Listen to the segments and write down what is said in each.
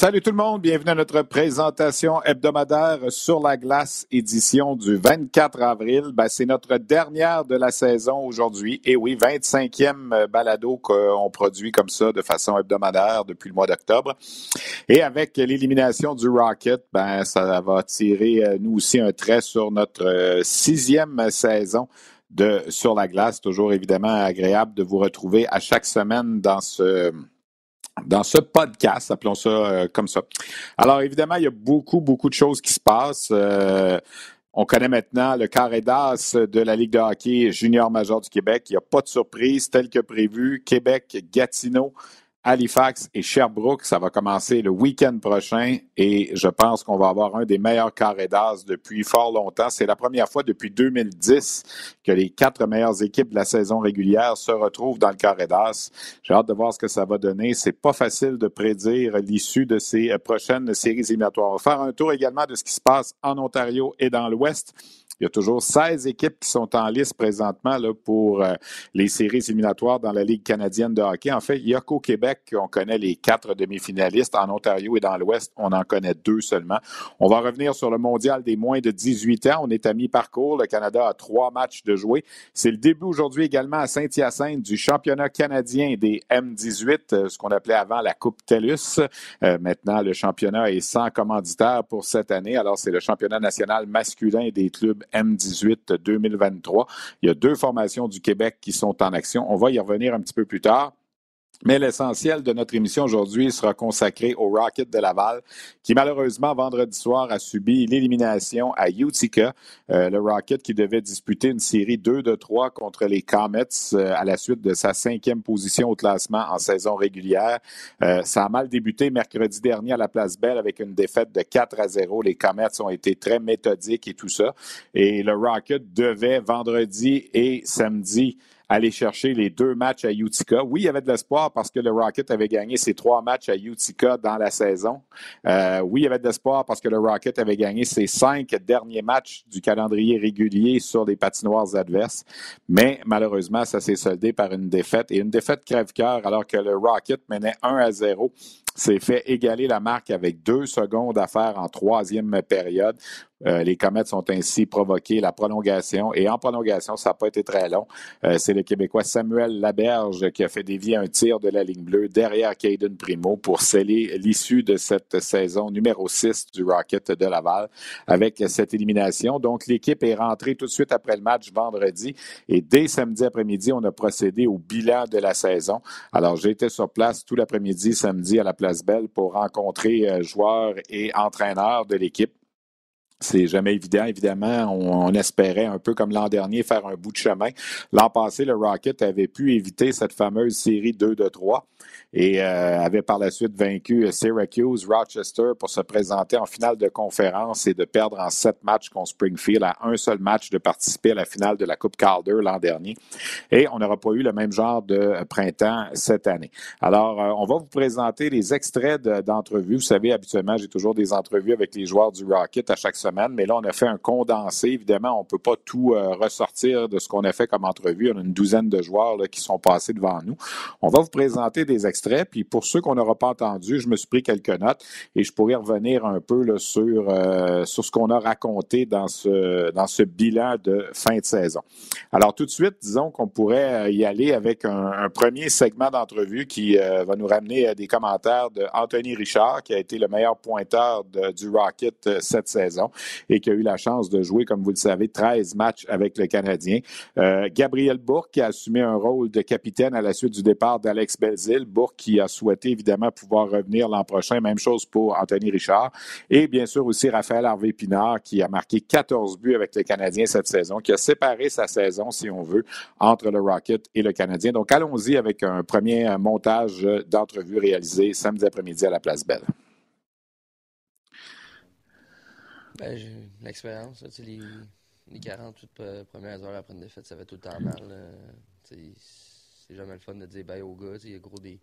Salut tout le monde, bienvenue à notre présentation hebdomadaire sur la glace, édition du 24 avril. Ben, c'est notre dernière de la saison aujourd'hui. Et oui, 25e balado qu'on produit comme ça de façon hebdomadaire depuis le mois d'octobre. Et avec l'élimination du Rocket, ben, ça va tirer euh, nous aussi un trait sur notre euh, sixième saison de Sur la glace. Toujours évidemment agréable de vous retrouver à chaque semaine dans ce dans ce podcast, appelons ça euh, comme ça. Alors évidemment, il y a beaucoup, beaucoup de choses qui se passent. Euh, on connaît maintenant le carré d'as de la Ligue de hockey junior major du Québec. Il n'y a pas de surprise, tel que prévu. Québec, Gatineau, Halifax et Sherbrooke. Ça va commencer le week-end prochain et je pense qu'on va avoir un des meilleurs carrés d'as depuis fort longtemps. C'est la première fois depuis 2010 que les quatre meilleures équipes de la saison régulière se retrouvent dans le carré d'as. J'ai hâte de voir ce que ça va donner. C'est pas facile de prédire l'issue de ces prochaines séries éliminatoires. On va faire un tour également de ce qui se passe en Ontario et dans l'Ouest. Il y a toujours 16 équipes qui sont en liste présentement là, pour euh, les séries éliminatoires dans la Ligue canadienne de hockey. En fait, il n'y a qu'au Québec qu'on connaît les quatre demi-finalistes. En Ontario et dans l'Ouest, on en connaît deux seulement. On va revenir sur le mondial des moins de 18 ans. On est à mi-parcours. Le Canada a trois matchs de jouer. C'est le début aujourd'hui également à Saint-Hyacinthe du championnat canadien des M18, euh, ce qu'on appelait avant la Coupe TELUS. Euh, maintenant, le championnat est sans commanditaire pour cette année. Alors, c'est le championnat national masculin des clubs M18 2023. Il y a deux formations du Québec qui sont en action. On va y revenir un petit peu plus tard. Mais l'essentiel de notre émission aujourd'hui sera consacré au Rocket de Laval, qui malheureusement vendredi soir a subi l'élimination à Utica. Euh, le Rocket qui devait disputer une série 2 de 3 contre les Comets euh, à la suite de sa cinquième position au classement en saison régulière. Euh, ça a mal débuté mercredi dernier à la Place Belle avec une défaite de 4 à 0. Les Comets ont été très méthodiques et tout ça. Et le Rocket devait vendredi et samedi aller chercher les deux matchs à Utica. Oui, il y avait de l'espoir parce que le Rocket avait gagné ses trois matchs à Utica dans la saison. Euh, oui, il y avait de l'espoir parce que le Rocket avait gagné ses cinq derniers matchs du calendrier régulier sur les patinoires adverses. Mais malheureusement, ça s'est soldé par une défaite et une défaite crève-cœur alors que le Rocket menait 1 à 0 s'est fait égaler la marque avec deux secondes à faire en troisième période. Euh, les Comets sont ainsi provoqué la prolongation et en prolongation, ça n'a pas été très long. Euh, c'est le Québécois Samuel Laberge qui a fait dévier un tir de la ligne bleue derrière Caden Primo pour sceller l'issue de cette saison numéro 6 du Rocket de Laval avec cette élimination. Donc, l'équipe est rentrée tout de suite après le match vendredi et dès samedi après-midi, on a procédé au bilan de la saison. Alors, j'ai été sur place tout l'après-midi samedi à la Place Pour rencontrer euh, joueurs et entraîneurs de l'équipe. C'est jamais évident, évidemment. On, espérait un peu comme l'an dernier faire un bout de chemin. L'an passé, le Rocket avait pu éviter cette fameuse série 2 de 3 et euh, avait par la suite vaincu Syracuse, Rochester pour se présenter en finale de conférence et de perdre en sept matchs contre Springfield à un seul match de participer à la finale de la Coupe Calder l'an dernier. Et on n'aura pas eu le même genre de printemps cette année. Alors, euh, on va vous présenter les extraits d'entrevues. vous savez, habituellement, j'ai toujours des entrevues avec les joueurs du Rocket à chaque semaine mais là, on a fait un condensé. Évidemment, on ne peut pas tout euh, ressortir de ce qu'on a fait comme entrevue. On a une douzaine de joueurs qui sont passés devant nous. On va vous présenter des extraits, puis pour ceux qu'on n'aura pas entendus, je me suis pris quelques notes et je pourrais revenir un peu là, sur, euh, sur ce qu'on a raconté dans ce, dans ce bilan de fin de saison. Alors, tout de suite, disons qu'on pourrait euh, y aller avec un, premier segment d'entrevue qui va nous ramener des commentaires de Anthony Richard, qui a été le meilleur pointeur du Rocket cette saison. et qui a eu la chance de jouer, comme vous le savez, 13 matchs avec le Canadien. Euh, Gabriel Bourque qui a assumé un rôle de capitaine à la suite du départ d'Alex Belzil. Qui a souhaité évidemment pouvoir revenir l'an prochain. Même chose pour Anthony Richard. Et bien sûr aussi Raphaël Harvey-Pinard qui a marqué 14 buts avec le Canadien cette saison, qui a séparé sa saison, si on veut, entre le Rocket et le Canadien. Donc allons-y avec un premier montage d'entrevue réalisé samedi après-midi à la Place Belle. Ben, l'expérience. Les, les 48 premières heures après une défaite, ça fait tout le temps mal. C'est jamais le fun de dire bye aux gars. Il y a gros des.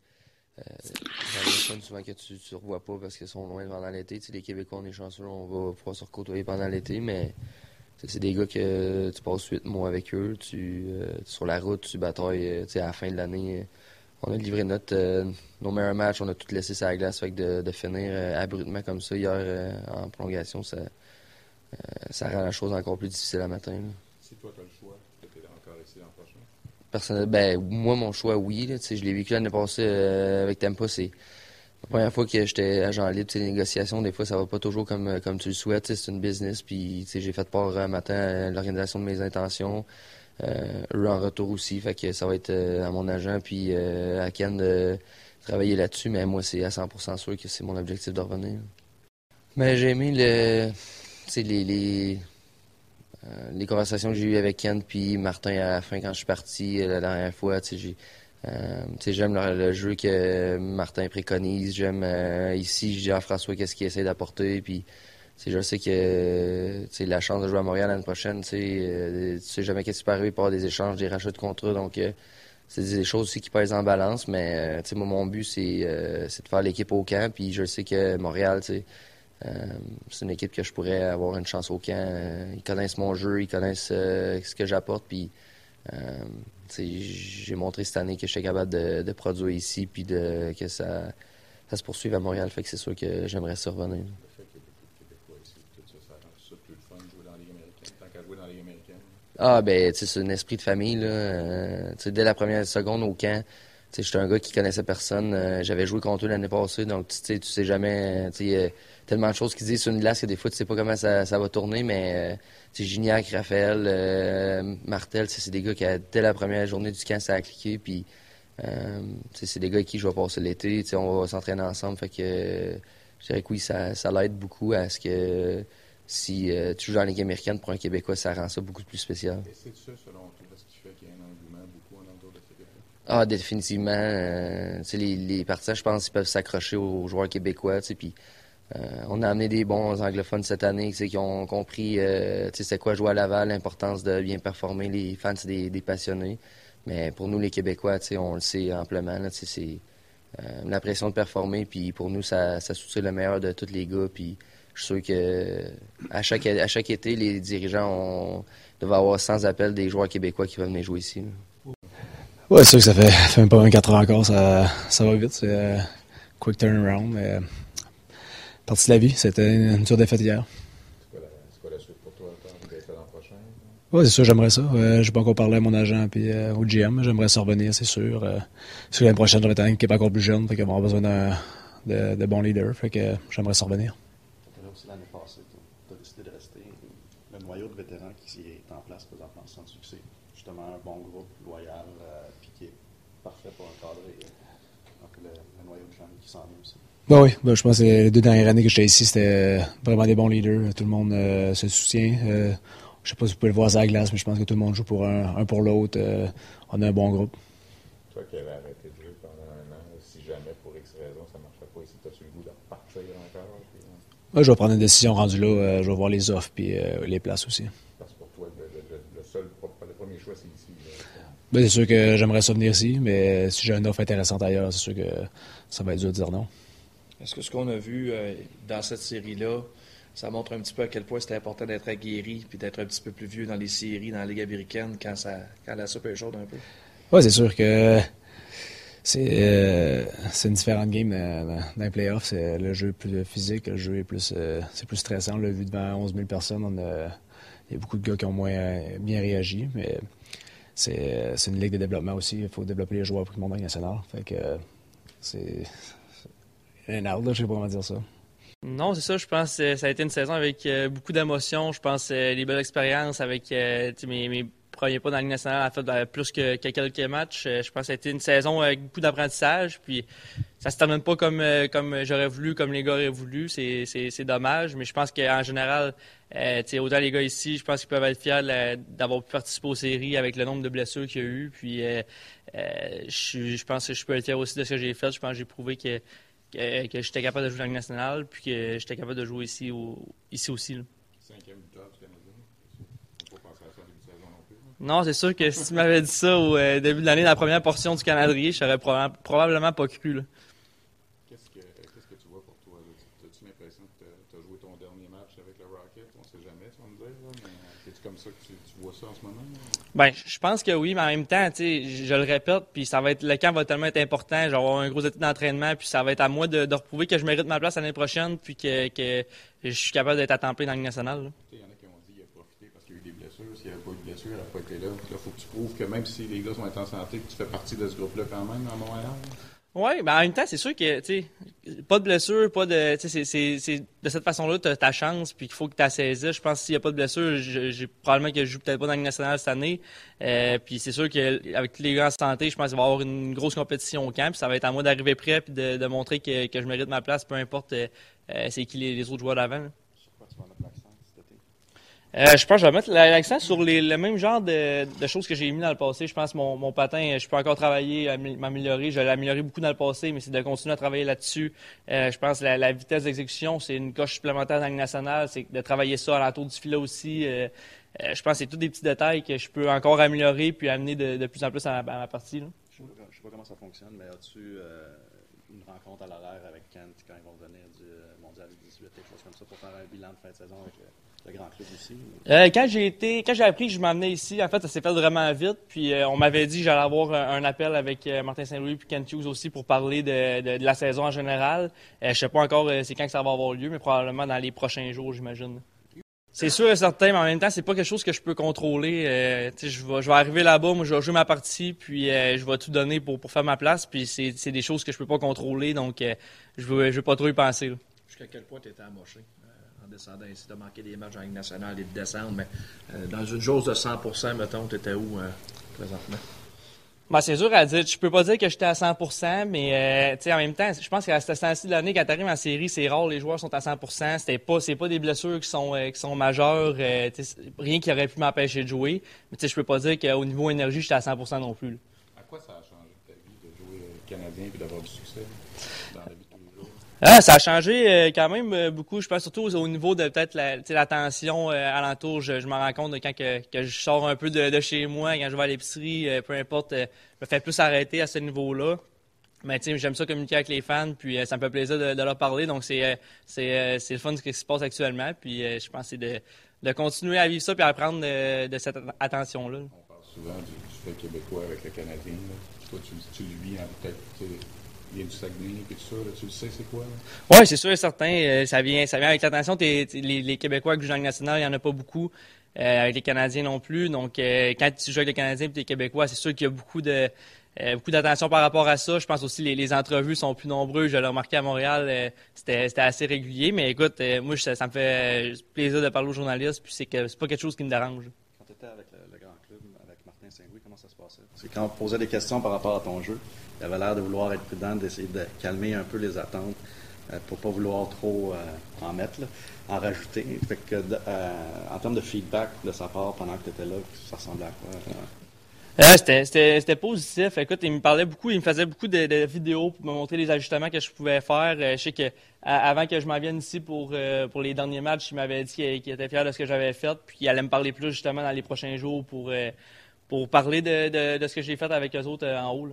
Euh, fun souvent que tu ne revois pas parce qu'ils sont loin pendant l'été. Les Québécois, on est chanceux, on va pouvoir se recôtoyer pendant l'été, mais c'est des gars que tu passes 8 mois avec eux. Tu, euh, sur la route, tu batailles euh, à la fin de l'année. On a livré notre, nos meilleurs matchs, on a tout laissé sur la glace. Fait de, de finir abruptement comme ça hier en prolongation, ça, ça rend la chose encore plus difficile à matin. Si toi, tu as le choix, tu es encore ici l'an Personnellement, ben, moi, mon choix, oui. je l'ai vécu l'année passée euh, avec Tempa. C'est la première fois que j'étais agent libre. Les négociations, des fois, ça va pas toujours comme, euh, comme tu le souhaites. C'est une business. Puis j'ai fait part un matin à l'organisation de mes intentions. Euh, eux en retour aussi. Fait que ça va être à mon agent puis à Ken de travailler là-dessus. Mais moi, c'est à 100% sûr que c'est mon objectif de revenir. Mais j'ai aimé le les, les, euh, les, conversations que j'ai eues avec Ken puis Martin à la fin quand je suis parti euh, la dernière fois, euh, j'aime le, jeu que Martin préconise. J'aime ici Jean-François qu'est-ce qu'il essaie d'apporter. Puis je sais que la chance de jouer à Montréal l'année prochaine, tu sais jamais qu'est-ce qui peut arriver par des échanges, des rachats de contrats. Donc c'est des choses aussi qui pèsent en balance. Mais mon but, c'est de faire l'équipe au camp. Puis je sais que Montréal, euh, c'est une équipe que je pourrais avoir une chance au camp. Euh, ils connaissent mon jeu, ils connaissent euh, ce que j'apporte. Puis, j'ai montré cette année que je suis capable de, produire ici, puis de, que ça, ça se poursuive à Montréal. Fait que c'est sûr que j'aimerais ça revenir. Ah, ben, c'est un esprit de famille. Là. dès la première seconde au camp, j'étais un gars qui connaissait personne. J'avais joué contre eux l'année passée, donc tu sais jamais tellement de choses qui disent sur une glace que des fois, tu sais pas comment ça, va tourner, mais euh, c'est Gignac, Raphaël, euh, Martel, c'est des gars qui, dès la première journée du camp, ça a cliqué, puis euh, c'est des gars avec qui je vais passer l'été, on va s'entraîner ensemble, fait que je dirais que oui, ça, l'aide beaucoup à ce que si tu joues la Ligue américaine pour un Québécois, ça rend ça beaucoup plus spécial. C'est ça, selon toi, ce qui fait qu'il y a un engouement beaucoup en entour de Québécois? Ah, définitivement. les, les partisans, je pense, ils peuvent s'accrocher aux, joueurs québécois, puis euh, on a amené des bons anglophones cette année qui ont compris euh, c'est quoi jouer à Laval, l'importance de bien performer. Les fans, c'est des, passionnés. Mais pour nous, les Québécois, on le sait amplement. c'est euh, la pression de performer. Puis pour nous, ça, ça soutient le meilleur de tous les gars. Puis je suis sûr que à chaque, à chaque été, les dirigeants ont, avoir sans appel des joueurs québécois qui veulent venir jouer ici. Oui, c'est sûr que ça fait, fait même pas 24 heures encore. Ça, ça va vite. C'est quick turnaround. Mais partie de la vie. C'était une dure défaite hier. C'est quoi, la suite pour toi l'an prochain? Oui, c'est sûr, j'aimerais ça. Euh, je n'ai pas encore parlé à mon agent et euh, au GM. J'aimerais ça revenir, c'est sûr. Euh, sur l'année prochaine, j'aurais être un équipe encore plus jeune. Fait qu'on va avoir besoin de, de, bons leaders. Fait que j'aimerais ça revenir. l'année passée, tu as décidé de rester. Le noyau de vétérans qui est en place présentement sans succès. Justement, un bon groupe loyal, puis qui est parfait pour encadrer donc le, le noyau de jeunes qui s'en vient aussi. Ben oui, ben, je pense que les deux dernières années que j'étais ici, c'était vraiment des bons leaders. Tout le monde euh, se soutient. Euh, je sais pas si vous pouvez le voir à la glace, mais je pense que tout le monde joue pour un, un pour l'autre. Euh, on a un bon groupe. Toi qui avais arrêté de jouer pendant un an, si jamais pour X raison ça ne marchait pas ici, as-tu le goût de repartir encore? Puis, je vais prendre une décision rendue là. je vais voir les offres et les places aussi. Parce que pour toi, le, seul, le premier choix, c'est ici. Ben, c'est sûr que j'aimerais ça venir ici, mais si j'ai une offre intéressante ailleurs, c'est sûr que ça va être dur de dire non. Est-ce que ce qu'on a vu euh, dans cette série-là, ça montre un petit peu à quel point c'était important d'être aguerri puis d'être un petit peu plus vieux dans les séries, dans la Ligue américaine, quand, ça, quand la soupe est chaude un peu? Oui, c'est sûr que c'est euh, une différente game dans, les playoffs. C'est le jeu plus physique, le jeu est plus, euh, plus stressant. On l'a vu devant 11 000 personnes. Il y a beaucoup de gars qui ont moins bien réagi, mais c'est une ligue de développement aussi. Il faut développer les joueurs pour le monde national. Fait que c'est out, je pas dire ça. Non, c'est ça. Je pense que ça a été une saison avec beaucoup d'émotions. Je pense les belles expériences avec mes, premiers pas dans la Ligue nationale a fait plus que, quelques matchs. Je pense que ça a été une saison avec beaucoup d'apprentissage. Puis ça se termine pas comme, comme j'aurais voulu, comme les gars auraient voulu. C'est dommage. Mais je pense qu'en général, euh, autant les gars ici, je pense qu'ils peuvent être fiers d'avoir pu participer aux séries avec le nombre de blessures qu'il y a eu. Puis euh, euh, je, pense que je peux être fier aussi de ce que j'ai fait. Je pense que j'ai prouvé que, que, j'étais capable de jouer dans la nationale, puis que j'étais capable de jouer ici, ici aussi. Là. Cinquième victoire du Canadien. Pas penser à ça début de saison non plus. Non, c'est sûr que si tu m'avais dit ça au début de l'année, dans la première portion du Canadien, je n'aurais probablement pas cru. Là. Ben, je pense que oui, mais en même temps, je le répète, puis ça va être le camp va tellement être important. Je vais avoir un gros été d'entraînement, puis ça va être à moi de, de reprouver que je mérite ma place l'année prochaine, puis que, que, je suis capable d'être à temps dans le national. Il y en a qui ont dit qu'il a profité parce qu'il y a eu des blessures. S'il n'y avait pas eu de blessures, il n'aurait pas été là. Il faut que tu prouves que même si les gars sont en santé, que tu fais partie de ce groupe-là quand même à Montréal. Oui, ben en même temps, c'est sûr que, tu sais, pas de blessure, pas de. Tu c'est de cette façon-là, tu as ta chance, puis qu'il faut que tu saisi. Je pense que s'il n'y a pas de blessure, j'ai probablement que je joue peut-être pas dans la nationale cette année. Euh, puis c'est sûr qu'avec tous les gars en santé, je pense qu'il va y avoir une grosse compétition au camp, puis ça va être à moi d'arriver prêt, puis de, montrer que, que, je mérite ma place, peu importe euh, c'est qui les, autres joueurs d'avant. Euh, je pense que je vais mettre l'accent sur les, le même genre de, choses que j'ai mis dans le passé. Je pense que mon, patin, je peux encore travailler, m'améliorer. Je l'ai amélioré beaucoup dans le passé, mais c'est de continuer à travailler là-dessus. Euh, je pense que la, vitesse d'exécution, c'est une coche supplémentaire dans le national. C'est de travailler ça à l'entour du filet aussi. Euh, je pense que c'est tous des petits détails que je peux encore améliorer puis amener de, plus en plus à ma, partie. Je ne sais, pas comment ça fonctionne, mais as-tu une rencontre à l'horaire avec Kent quand ils vont venir du Mondial 18, quelque chose comme ça, pour faire un bilan de fin de saison avec grand club ici? Euh, quand j'ai été, quand j'ai appris que je m'amenais ici, en fait, ça s'est fait vraiment vite. Puis euh, on m'avait dit que j'allais avoir un, appel avec euh, Martin Saint-Louis puis Ken Hughes aussi pour parler de, la saison en général. je sais pas encore c'est quand que ça va avoir lieu, mais probablement dans les prochains jours, j'imagine. C'est sûr et certain, mais en même temps, c'est pas quelque chose que je peux contrôler. je, vais, je vais arriver là-bas, moi, je vais jouer ma partie, puis je vais tout donner pour, pour faire ma place. Puis c'est des choses que je peux pas contrôler, donc je veux, je veux pas trop y penser. Jusqu'à quel point tu étais amoché? Descendant ici, de manquer des matchs en Ligue nationale et de descendre. Mais euh, dans une chose de 100% mettons, tu étais où euh, présentement? Ben, c'est dur à dire. Je peux pas dire que j'étais à 100% mais euh, en même temps, je pense qu'à ce temps-ci de l'année, quand tu arrives en série, c'est rare, les joueurs sont à 100 C'était pas, c'est pas des blessures qui sont, qui sont majeures, rien qui aurait pu m'empêcher de jouer. Mais je peux pas dire qu'au niveau énergie, j'étais à 100% non plus. À quoi ça a changé ta vie de jouer Canadien et d'avoir du succès? Ah, ça a changé euh, quand même euh, beaucoup. Je pense surtout au niveau de peut-être la, l'attention euh, alentour. Je, je me rends compte de quand que, que, je sors un peu de, chez moi, quand je vais à l'épicerie, peu importe, je me fais plus arrêter à ce niveau-là. Mais j'aime ça communiquer avec les fans, puis ça me fait plaisir de, leur parler. Donc c'est c'est le fun de ce qui se passe actuellement. Puis je pense c'est de, de continuer à vivre ça puis à apprendre de, cette attention-là. On parle souvent du, fait québécois avec le Canadien. Toi, tu, tu le vis peut-être a du Saguenay tout ça, tu le sais, c'est quoi? Oui, c'est sûr et certain. Euh, ça, vient, ça vient avec l'attention. Les, les Québécois qui jouent dans national, il n'y en a pas beaucoup. Euh, avec les Canadiens non plus. Donc, euh, quand tu joues avec les Canadiens et les Québécois, c'est sûr qu'il y a beaucoup de beaucoup d'attention par rapport à ça. Je pense aussi que les, les, entrevues sont plus nombreuses. Je l'ai remarqué à Montréal, c'était assez régulier. Mais écoute, moi, ça, me fait plaisir de parler aux journalistes. Puis c'est que c'est pas quelque chose qui me dérange. Quand tu étais avec le, grand club, avec Martin Saint-Louis, comment ça se passait? C'est quand on posait des questions par rapport à ton jeu il avait l'air de vouloir être prudent, d'essayer de calmer un peu les attentes euh, pour pas vouloir trop euh, en mettre, en rajouter. Euh, en termes de feedback de sa part pendant que tu étais là, ça ressemblait à quoi? c'était positif. Écoute, il me parlait beaucoup, il me faisait beaucoup de, vidéos pour me montrer les ajustements que je pouvais faire. je sais que avant que je m'en vienne ici pour, pour les derniers matchs, il m'avait dit qu'il était fier de ce que j'avais fait, puis il allait me parler plus justement dans les prochains jours pour, pour parler de, de, ce que j'ai fait avec eux autres en haut.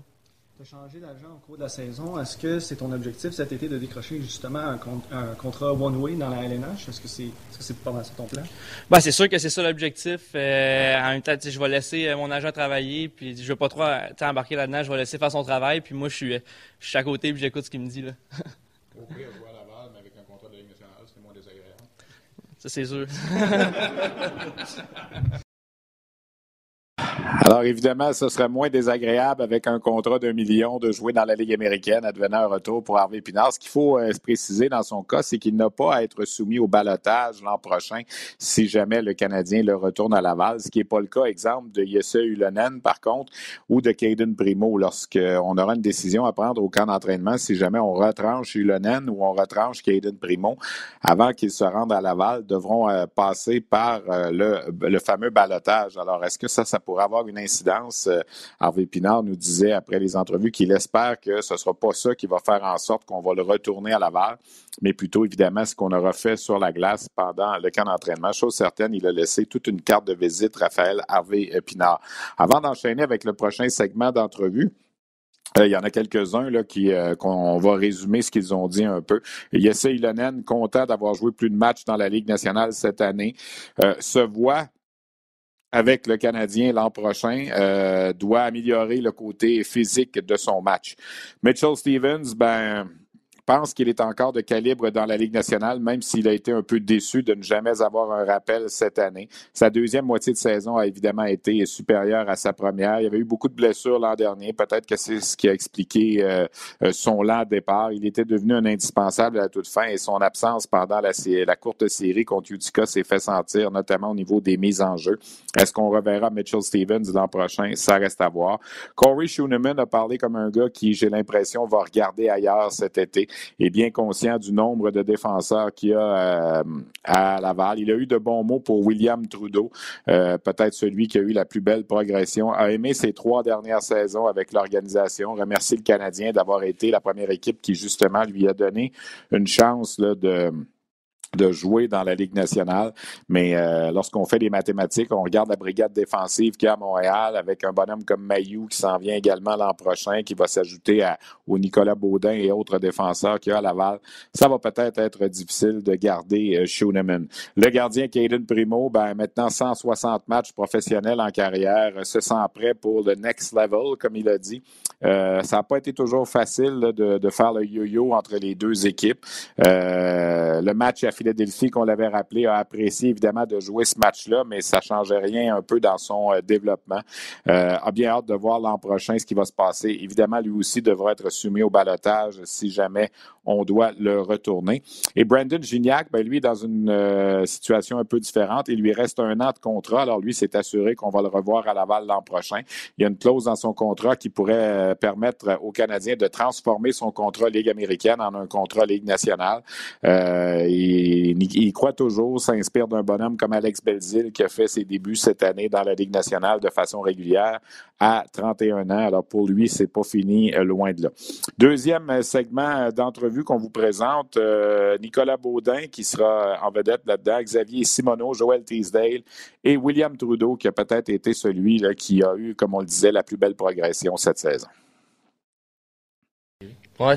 Tu as changé d'agent au cours de la saison. Est-ce que c'est ton objectif cet été de décrocher justement un, contrat one-way dans la LNH? Est-ce que c'est est -ce pas mal ton plan? Ben, c'est sûr que c'est ça l'objectif. Euh, en même temps, je vais laisser euh, mon agent travailler, puis je vais pas trop embarquer là-dedans. Je vais laisser faire son travail, puis moi, je suis, je suis à côté, puis j'écoute ce qu'il me dit. Là. Au pire, jouer à Laval, mais avec un contrat de Ligue nationale, c'est moins désagréable. Ça, c'est sûr. Alors évidemment, ce serait moins désagréable avec un contrat d'un million de jouer dans la Ligue américaine, advenant un retour pour Harvey Pinard. Ce qu'il faut euh, se préciser dans son cas, c'est qu'il n'a pas à être soumis au balotage l'an prochain si jamais le Canadien le retourne à Laval, ce qui n'est pas le cas, exemple, de Jesse Ulonen, par contre, ou de Caden Primo, lorsqu'on aura une décision à prendre au camp d'entraînement, si jamais on retranche Ulonen ou on retranche Caden Primo, avant qu'ils se rendent à Laval, devront euh, passer par euh, le, le fameux balotage. Alors, est-ce que ça, ça pourrait avoir une incidence. Euh, Harvey Pinard nous disait après les entrevues qu'il espère que ce ne sera pas ça qui va faire en sorte qu'on va le retourner à Laval, mais plutôt évidemment ce qu'on aura fait sur la glace pendant le camp d'entraînement. Chose certaine, il a laissé toute une carte de visite, Raphaël Harvey Pinard. Avant d'enchaîner avec le prochain segment d'entrevue, euh, il y en a quelques-uns qui euh, qu'on va résumer ce qu'ils ont dit un peu. Yessa Ilonen, content d'avoir joué plus de matchs dans la Ligue nationale cette année, se voit avec le Canadien l'an prochain euh, doit améliorer le côté physique de son match. Mitchell Stevens, ben, pense qu'il est encore de calibre dans la Ligue nationale, même s'il a été un peu déçu de ne jamais avoir un rappel cette année. Sa deuxième moitié de saison a évidemment été supérieure à sa première. Il y avait eu beaucoup de blessures l'an dernier. Peut-être que c'est ce qui a expliqué euh, euh, son lent départ. Il était devenu un indispensable à la toute fin et son absence pendant la, courte série contre Utica s'est fait sentir, notamment au niveau des mises en jeu. Est-ce qu'on reverra Mitchell Stevens l'an prochain? Ça reste à voir. Corey Schooneman a parlé comme un gars qui, j'ai l'impression, va regarder ailleurs cet été est bien conscient du nombre de défenseurs qu'il y a euh, à Laval. Il a eu de bons mots pour William Trudeau, euh, peut-être celui qui a eu la plus belle progression, a aimé ses trois dernières saisons avec l'organisation, remercie le Canadien d'avoir été la première équipe qui justement lui a donné une chance là, de de jouer dans la Ligue nationale. Mais euh, lorsqu'on fait des mathématiques, on regarde la brigade défensive qui est à Montréal avec un bonhomme comme Mayou qui s'en vient également l'an prochain, qui va s'ajouter au Nicolas Baudin et autres défenseurs qu'il y a à Laval. Ça va peut-être être difficile de garder euh. Le gardien Caden Primo, ben, maintenant 160 matchs professionnels en carrière, se sent prêt pour le next level, comme il a dit. Euh, ça n'a pas été toujours facile de, de, faire le yo-yo entre les deux équipes. Euh, le match à Philadelphie, qu'on l'avait rappelé, a apprécié évidemment de jouer ce match-là, mais ça ne changeait rien un peu dans son euh, développement. Euh, a bien hâte de voir l'an prochain ce qui va se passer. Évidemment, lui aussi devra être soumis au balotage si jamais on doit le retourner. Et Brandon Gignac, ben lui, dans une euh, situation un peu différente. Il lui reste un an de contrat. Alors lui, s'est assuré qu'on va le revoir à Laval l'an prochain. Il y a une clause dans son contrat qui pourrait permettre aux Canadiens de transformer son contrat Ligue américaine en un contrat Ligue nationale. Euh, il, croit toujours, s'inspire d'un bonhomme comme Alex Belzil qui a fait ses débuts cette année dans la Ligue nationale de façon régulière à 31 ans. Alors pour lui, c'est pas fini, loin de là. Deuxième segment d'entrevue qu'on vous présente. Euh, Nicolas Baudin, qui sera en vedette là-dedans, Xavier Simoneau, Joël Teasdale et William Trudeau, qui a peut-être été celui qui a eu, comme on le disait, la plus belle progression cette saison. Ouais,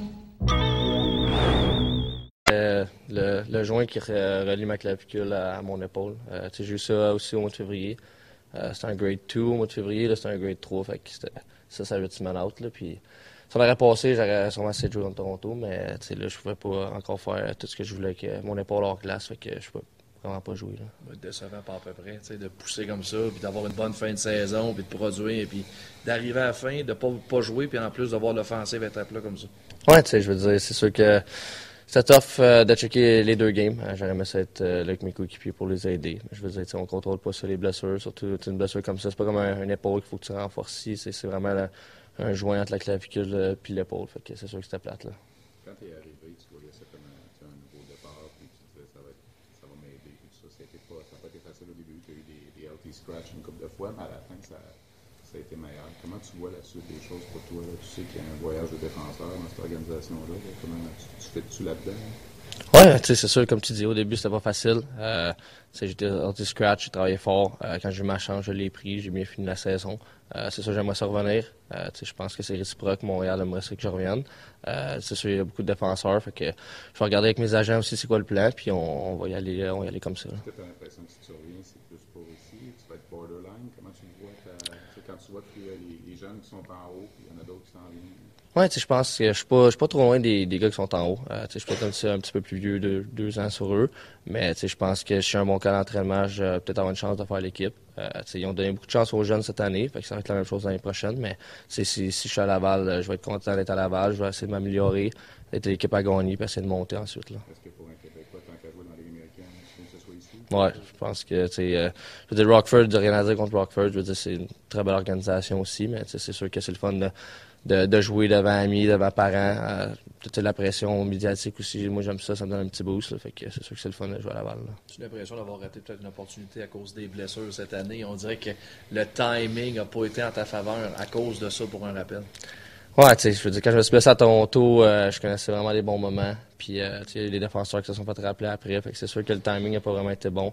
Le, le, joint qui relie ma clavicule à, mon épaule. Euh, j'ai eu ça aussi au mois de février. Euh, c'était un grade 2 au mois de février, là c'était un grade 3, fait que ça, ça a 8 semaines out. Là, puis ça m'aurait passé, j'aurais sûrement essayé de jouer dans Toronto, mais là, je pouvais pas encore faire tout ce que je voulais avec mon épaule hors glace, fait que je peux vraiment pas jouer. Là. Décevant pas à peu près, de pousser comme ça, puis d'avoir une bonne fin de saison, puis de produire, puis d'arriver à la fin, de pas, pas jouer, puis en plus d'avoir l'offensive être à plat comme ça. Ouais, tu sais, je veux dire, c'est sûr que c'était tough euh, de checker les deux games. Euh, j'aurais aimé ça être euh, là avec mes coéquipiers pour les aider. Je veux dire, on contrôle pas sur les blessures, surtout une blessure comme ça. C'est pas comme un, épaule qu'il faut que tu renforces. C'est vraiment un joint entre la clavicule et l'épaule. Fait que c'est sûr que c'était plate. Là. Quand tu es arrivé, tu voyais ça comme un, un nouveau départ, puis tu disais ça va, ça va m'aider. Ça n'a pas, pas été facile au début. Tu as eu des, des healthy scratch une couple de fois, mais à la été meilleur. Comment tu vois la suite des choses pour toi? Tu sais qu'il y a un voyage de défenseur dans cette organisation-là. Comment tu, tu fais-tu là-dedans? Ouais, c'est sûr, comme tu dis, au début, c'était pas facile. Euh, j'étais du scratch, j'ai travaillé fort. Euh, quand j'ai eu ma chance, je l'ai pris, j'ai bien fini la saison. Euh, c'est sûr, j'aimerais ça revenir. Euh, je pense que c'est réciproque. Montréal aimerait ça que je revienne. C'est sûr, il y a beaucoup de défenseurs. Fait que je vais regarder avec mes agents aussi c'est quoi le plan, puis on, va y aller, on va y aller comme ça. Est-ce que tu as l'impression que si tu reviens, c'est plus pour ici? Tu vas être borderline? Comment tu le vois? Quand tu vois que les, les jeunes qui sont en haut, puis il y en a d'autres qui s'en viennent? Sais, je pense que je suis pas, pas trop loin des, des gars qui sont en haut. Euh, je suis peut-être un, petit peu plus vieux de deux ans sur eux, mais je pense que je suis un bon cas d'entraînement, je vais peut-être avoir une chance de faire l'équipe. Euh, ils ont donné beaucoup de chance aux jeunes cette année, fait que ça va être la même chose l'année prochaine, mais si, si je suis à Laval, euh, je vais être content d'être à Laval, je vais essayer de m'améliorer, d'être l'équipe à gagner, puis essayer de monter ensuite. Là. Est-ce que pour un tant qu'à jouer dans la Ligue américaine, que ce soit ici? Ouais, je pense que, tu sais, euh, je veux dire, Rockford, de rien à dire contre Rockford, je veux dire, c'est une très belle organisation aussi, mais c'est sûr que c'est le fun de de, jouer devant amis, devant parents. Euh, toute la pression médiatique aussi. Moi, j'aime ça, ça me donne un petit boost. Là, fait que c'est sûr que c'est le fun de jouer à Laval. Tu as l'impression d'avoir raté peut-être une opportunité à cause des blessures cette année. On dirait que le timing n'a pas été en ta faveur à cause de ça pour un rappel. Ouais, tu sais, je veux dire, quand je me suis blessé à Toronto, euh, je connaissais vraiment les bons moments. Puis, euh, tu sais, les défenseurs qui se sont fait rappeler après. Fait que c'est sûr que le timing n'a pas vraiment été bon.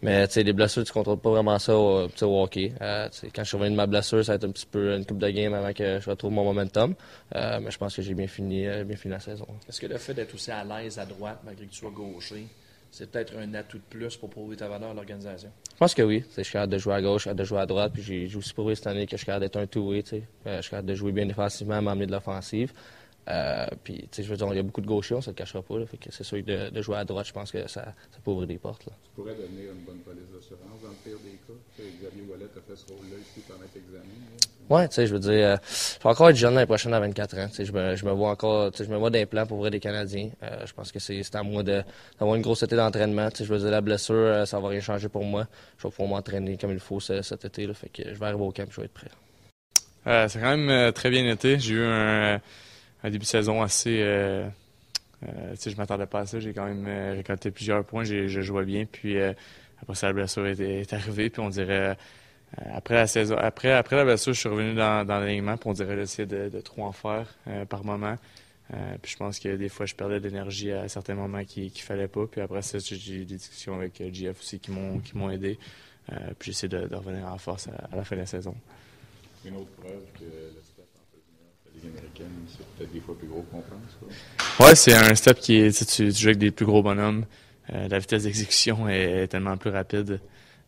Mais tu sais, les blessures, tu contrôles pas vraiment ça au, au hockey. Euh, quand je suis revenu de ma blessure, ça a été un petit peu une coupe de game avant que je retrouve mon momentum. Euh, mais je pense que j'ai bien fini, bien fini la saison. Est-ce que le fait d'être aussi à l'aise à droite, malgré que tu sois gaucher, c'est peut-être un atout de plus pour prouver ta valeur à l'organisation? Je pense que oui. Je suis capable de jouer à gauche, je de jouer à droite. Puis j'ai aussi prouvé cette année que je suis capable d'être un two-way. je suis capable de jouer bien défensivement, m'amener de l'offensive. Euh, puis, tu sais, je veux dire, il y a beaucoup de gauchers, on se le cachera pas. Là, fait que c'est sûr que de, jouer à droite, je pense que ça, ça peut ouvrir des portes. Là. Tu pourrais devenir une bonne police d'assurance dans le pire des cas. Xavier Wallet a fait ce rôle-là ici pendant tes examens. Oui, tu sais, je veux dire, euh, je vais encore être jeune l'année prochaine à 24 ans. Tu sais, je me, je me vois encore, tu sais, je me vois d'un plan pour ouvrir des Canadiens. Euh, je pense que c'est à moi d'avoir une grosse été d'entraînement. Tu sais, je veux dire, la blessure, euh, ça va rien changer pour moi. Je vais pouvoir m'entraîner comme il faut cet été. Là, fait que je vais arriver au camp et je vais être prêt. Euh, c'est quand même très bien été. J'ai eu un un début de saison assez. Euh, euh, je m'attendais pas à ça. J'ai quand même euh, récolté plusieurs points. Je jouais bien. Puis euh, après ça, la blessure est, arrivée. Puis on dirait. après la saison, après, après la blessure, je suis revenu dans, l'alignement. Puis on dirait j'essayais de, de, trop en faire par moment. puis je pense que des fois, je perdais de l'énergie à certains moments qu'il ne fallait pas. Puis après ça, j'ai eu des discussions avec GF aussi qui m'ont aidé. puis j'essaie de, de, revenir en force à, la fin de la saison. Une autre preuve que américaine, c'est peut-être des fois plus gros qu'on pense. Ouais, c'est un step qui est. Tu, joues avec des plus gros bonhommes. Euh, la vitesse d'exécution est, tellement plus rapide.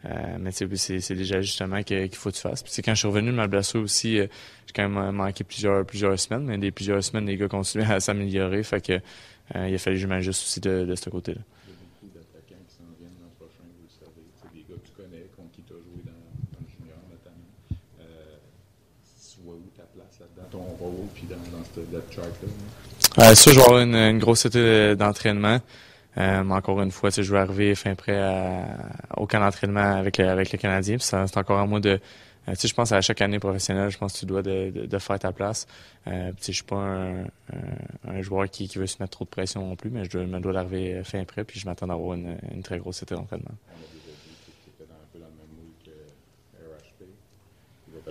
Euh, mais c'est, des ajustements qu'il faut que tu fasses. Puis quand je suis revenu de ma blessure aussi, euh, j'ai quand même manqué plusieurs, plusieurs semaines, mais des plusieurs semaines, les gars continuaient à s'améliorer. Fait que il a fallu que je m'ajuste aussi de ce côté-là. Il y a beaucoup d'attaquants qui s'en viennent l'an prochain, vous le savez. C'est des gars que tu connais, contre qui tu as joué dans, dans le junior notamment. Euh, tu vois où ta place là-dedans, ton rôle, puis dans, dans ce depth chart-là? Euh, ça, je vais avoir une, grosse été d'entraînement. Euh, encore une fois, je vais arriver fin prêt à, au camp d'entraînement avec, avec le Canadien. C'est encore à moi de. Euh, je pense à chaque année professionnelle, je pense que tu dois de, faire ta place. Euh, je suis pas un, joueur qui, veut se mettre trop de pression non plus, mais je me dois d'arriver fin prêt, puis je m'attends d'avoir une, une, très grosse été d'entraînement.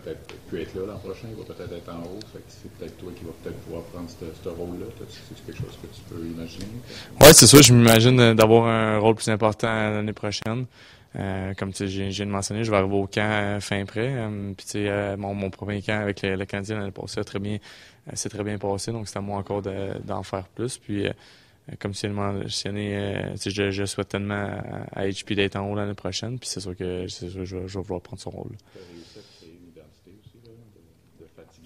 Peut-être plus être là l'an prochain, il va peut-être être en haut. c'est peut-être toi qui vas peut-être pouvoir prendre ce rôle-là. C'est quelque chose que tu peux imaginer? Oui, c'est sûr. Je m'imagine d'avoir un rôle plus important l'année prochaine. Euh, comme tu viens de mentionner, je vais arriver au camp euh, fin prêt. Euh, puis tu sais, euh, mon, mon, premier camp avec le, le Canadien l'année passée très bien, c'est très bien passé. Donc c'est à moi encore d'en faire plus. Puis comme tu viens de mentionner, je, je souhaite tellement à, à HP d'être en haut l'année prochaine. Puis c'est sûr que, sûr, je, je, vais vouloir prendre son rôle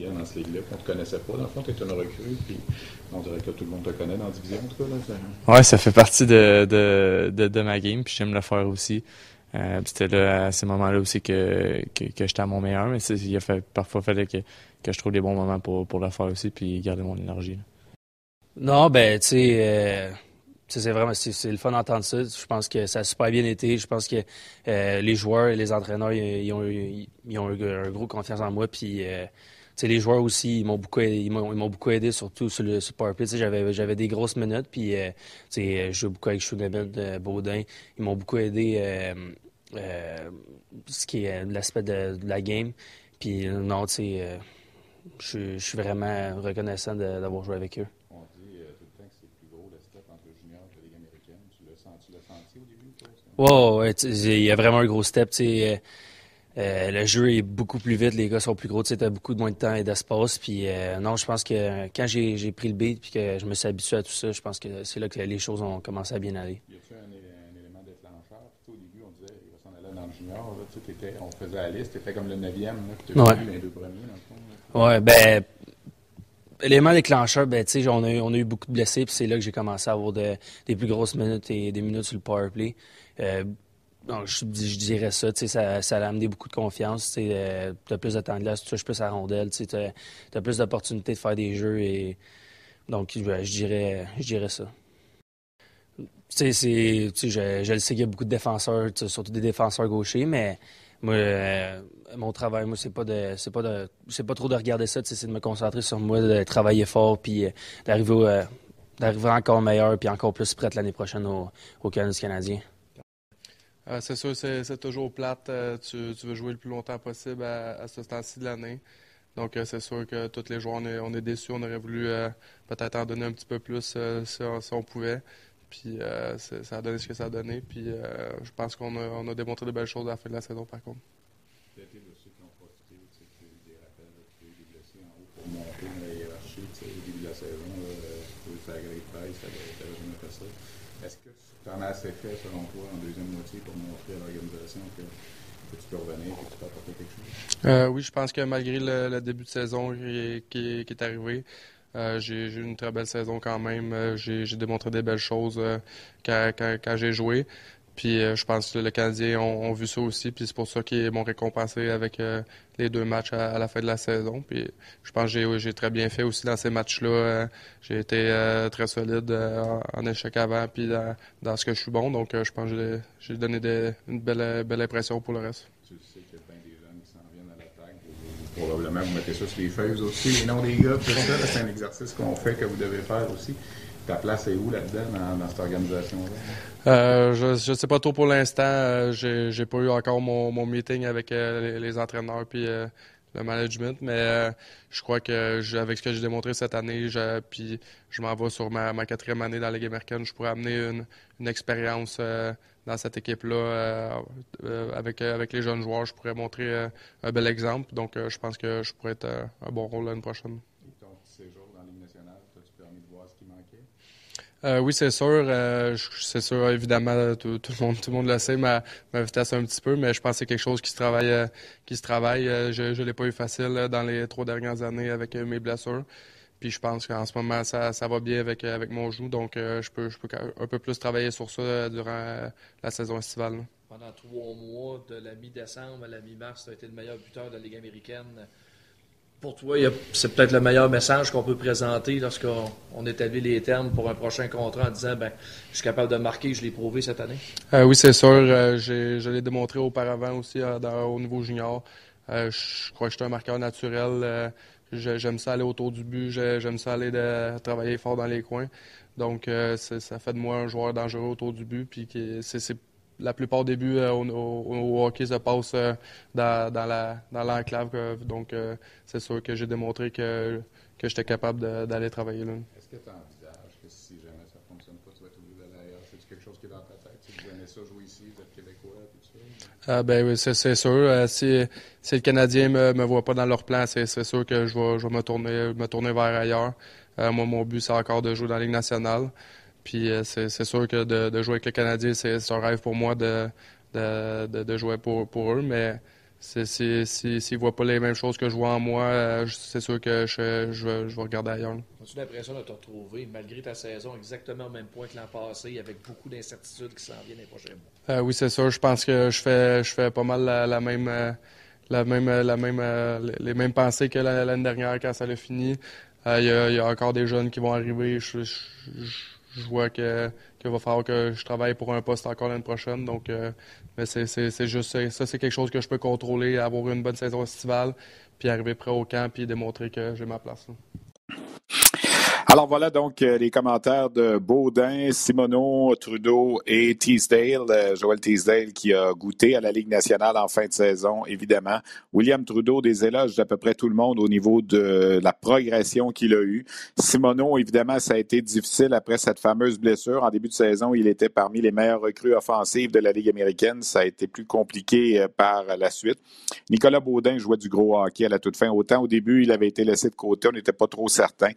dans ce ligue-là, qu'on ne te connaissait pas. Dans le fond, tu es une recrue, puis on dirait que tout le monde te connaît dans la division, en tout cas. Là, ouais, ça fait partie de, de, de, de ma game, puis j'aime le faire aussi. Euh, c'était là, à ces moments-là aussi que, que, que j'étais à mon meilleur, mais il a fait, parfois fallu que, que je trouve des bons moments pour, pour le faire aussi, puis garder mon énergie. Là. Non, ben, tu sais, euh, c'est vraiment c'est le fun d'entendre ça. Je pense que ça a super bien été. Je pense que euh, les joueurs et les entraîneurs, ils, ont, eu, ils ont eu un gros confiance en moi, puis euh, les joueurs aussi, ils m'ont beaucoup aidé, ils m'ont beaucoup aidé, surtout sur le, support J'avais, j'avais des grosses minutes, puis euh, je joue beaucoup avec Sugarman, euh, Baudin. Ils m'ont beaucoup aidé euh, euh, ce qui est l'aspect de, la game. Puis non, tu sais, je suis vraiment reconnaissant d'avoir joué avec eux. On dit tout le temps que c'est plus gros le step entre le junior et les Ouais, il y a vraiment un gros step. Euh, euh, le jeu est beaucoup plus vite, les gars sont plus gros, tu as beaucoup moins de temps et d'espace. Puis euh, non, je pense que quand j'ai pris le beat puis que je me suis habitué à tout ça, je pense que c'est là que les choses ont commencé à bien aller. Y a-t-il un, élément déclencheur? Au début, on disait il va s'en aller dans le junior. Là, on faisait la liste, tu étais comme le neuvième. Ouais. les deux premiers. Dans le ouais, ben L'élément déclencheur, ben, tu sais, on a, eu, on a eu beaucoup de blessés, puis c'est là que j'ai commencé à avoir des plus grosses minutes et des minutes sur le power play. Je, dirais ça, ça, ça a amené beaucoup de confiance. Tu euh, as plus de temps de glace, tu touches plus à rondelle, tu as, plus d'opportunités de faire des jeux. et Donc, je, dirais, je dirais ça. Tu sais, je, le sais qu'il y a beaucoup de défenseurs, surtout des défenseurs gauchers, mais moi, euh, mon travail, moi, c'est pas de, c'est pas de, c'est pas trop de regarder ça, c'est de me concentrer sur moi, de travailler fort, puis euh, d'arriver, encore meilleur, puis encore plus prête l'année prochaine au, au Canadien. C'est sûr, c'est, toujours plate. Tu, veux jouer le plus longtemps possible à, ce temps-ci de l'année. Donc, c'est sûr que tous les joueurs, on est, déçus. On aurait voulu peut-être en donner un petit peu plus si, on pouvait. Puis euh, ça a donné ce que ça a donné. Puis euh, je pense qu'on a, on a démontré de belles choses à la fin de la saison, par contre. Est-ce que tu en as assez fait, selon toi, en deuxième moitié pour montrer à l'organisation que, tu peux revenir que tu peux apporter quelque chose? Euh, oui, je pense que malgré le, début de saison qui, est arrivé, euh, j'ai eu une très belle saison quand même. Euh, j'ai démontré des belles choses quand, j'ai joué. Puis je pense que le Canadien ont, vu ça aussi, puis c'est pour ça qu'ils m'ont récompensé avec les deux matchs à, la fin de la saison. Puis je pense que j'ai très bien fait aussi dans ces matchs-là. j'ai été très solide en, échec avant, puis dans, ce que je suis bon. Donc je pense que j'ai donné une belle, belle impression pour le reste probablement vous mettez ça sur les feuilles aussi, les noms des gars, tout ça. C'est un exercice qu'on fait, que vous devez faire aussi. Ta place est où là-dedans, dans, cette organisation-là? Euh, je ne sais pas trop pour l'instant. Euh, j'ai, j'ai pas eu encore mon, meeting avec euh, les, entraîneurs puis le management, mais je crois que avec ce que j'ai démontré cette année, je, puis je m'en vais sur ma, quatrième année dans la Ligue américaine, je pourrais amener une, expérience dans cette équipe-là, avec les jeunes joueurs, je pourrais montrer un bel exemple. Donc, je pense que je pourrais être un bon rôle l'année prochaine. ton séjour dans la Ligue nationale, as-tu permis de voir ce qui manquait? Oui, c'est sûr. c'est sûr, évidemment, tout, le monde, tout le monde le sait, ma, vitesse un petit peu, mais je pense que c'est quelque chose qui se travaille. qui se travaille. je ne l'ai pas eu facile dans les trois dernières années avec mes blessures. Puis je pense qu'en ce moment, ça, ça, va bien avec, avec mon genou. Donc, euh, je, peux, je peux un peu plus travailler sur ça durant euh, la saison estivale. Pendant trois mois, de la mi-décembre à la mi-mars, tu as été le meilleur buteur de la Ligue américaine. Pour toi, c'est peut-être le meilleur message qu'on peut présenter lorsqu'on on établit les termes pour un prochain contrat en disant ben, je suis capable de marquer, je l'ai prouvé cette année? Euh, oui, c'est sûr. je l'ai démontré auparavant aussi au niveau junior. je crois que je suis un marqueur naturel. J'aime ça aller autour du but, j'aime ça aller de, travailler fort dans les coins. Donc, euh, ça fait de moi un joueur dangereux autour du but. Puis c'est la plupart des buts euh, au, hockey se passent euh, dans, dans l'enclave. donc, c'est sûr que j'ai démontré que, que j'étais capable d'aller travailler là. Est-ce que tu envisages que si jamais ça ne fonctionne pas, tu vas être obligé d'aller ailleurs? C'est quelque chose qui est dans ta tête? Tu aimais ça jouer ici, vous êtes québécois, tout ça? Ah ben oui, c'est sûr. Euh, si, si le Canadien me, me voit pas dans leur plan, c'est sûr que je vais, je vais me tourner me tourner vers ailleurs. Euh, moi, mon but, c'est encore de jouer dans la Ligue nationale. Puis euh, c'est sûr que de, de, jouer avec le Canadien, c'est un rêve pour moi de, de, de, jouer pour, pour eux. Mais s'ils ne voient pas les mêmes choses que je vois en moi, euh, c'est sûr que je, je, vais regarder ailleurs. As-tu l'impression de te retrouver, malgré ta saison, exactement au même point que l'an passé, avec beaucoup d'incertitudes qui s'en viennent les prochains mois? Euh, oui, c'est sûr. Je pense que je fais, je fais pas mal la, même. Euh, la même, la même, les mêmes pensées que l'année dernière quand ça a fini. Il y, a encore des jeunes qui vont arriver. Je, je vois que qu'il va falloir que je travaille pour un poste encore l'année prochaine. Donc, euh, mais c'est juste ça, c'est quelque chose que je peux contrôler, avoir une bonne saison estivale, puis arriver prêt au camp, puis démontrer que j'ai ma place. Alors voilà donc euh, les commentaires de Baudin, Simoneau, Trudeau et Teasdale. Euh, Joël Teasdale qui a goûté à la Ligue nationale en fin de saison, évidemment. William Trudeau, des éloges d'à peu près tout le monde au niveau de la progression qu'il a eue. Simoneau, évidemment, ça a été difficile après cette fameuse blessure. En début de saison, il était parmi les meilleures recrues offensives de la Ligue américaine. Ça a été plus compliqué euh, par la suite. Nicolas Baudin jouait du gros hockey à la toute fin. Autant au début, il avait été laissé de côté, on n'était pas trop certain.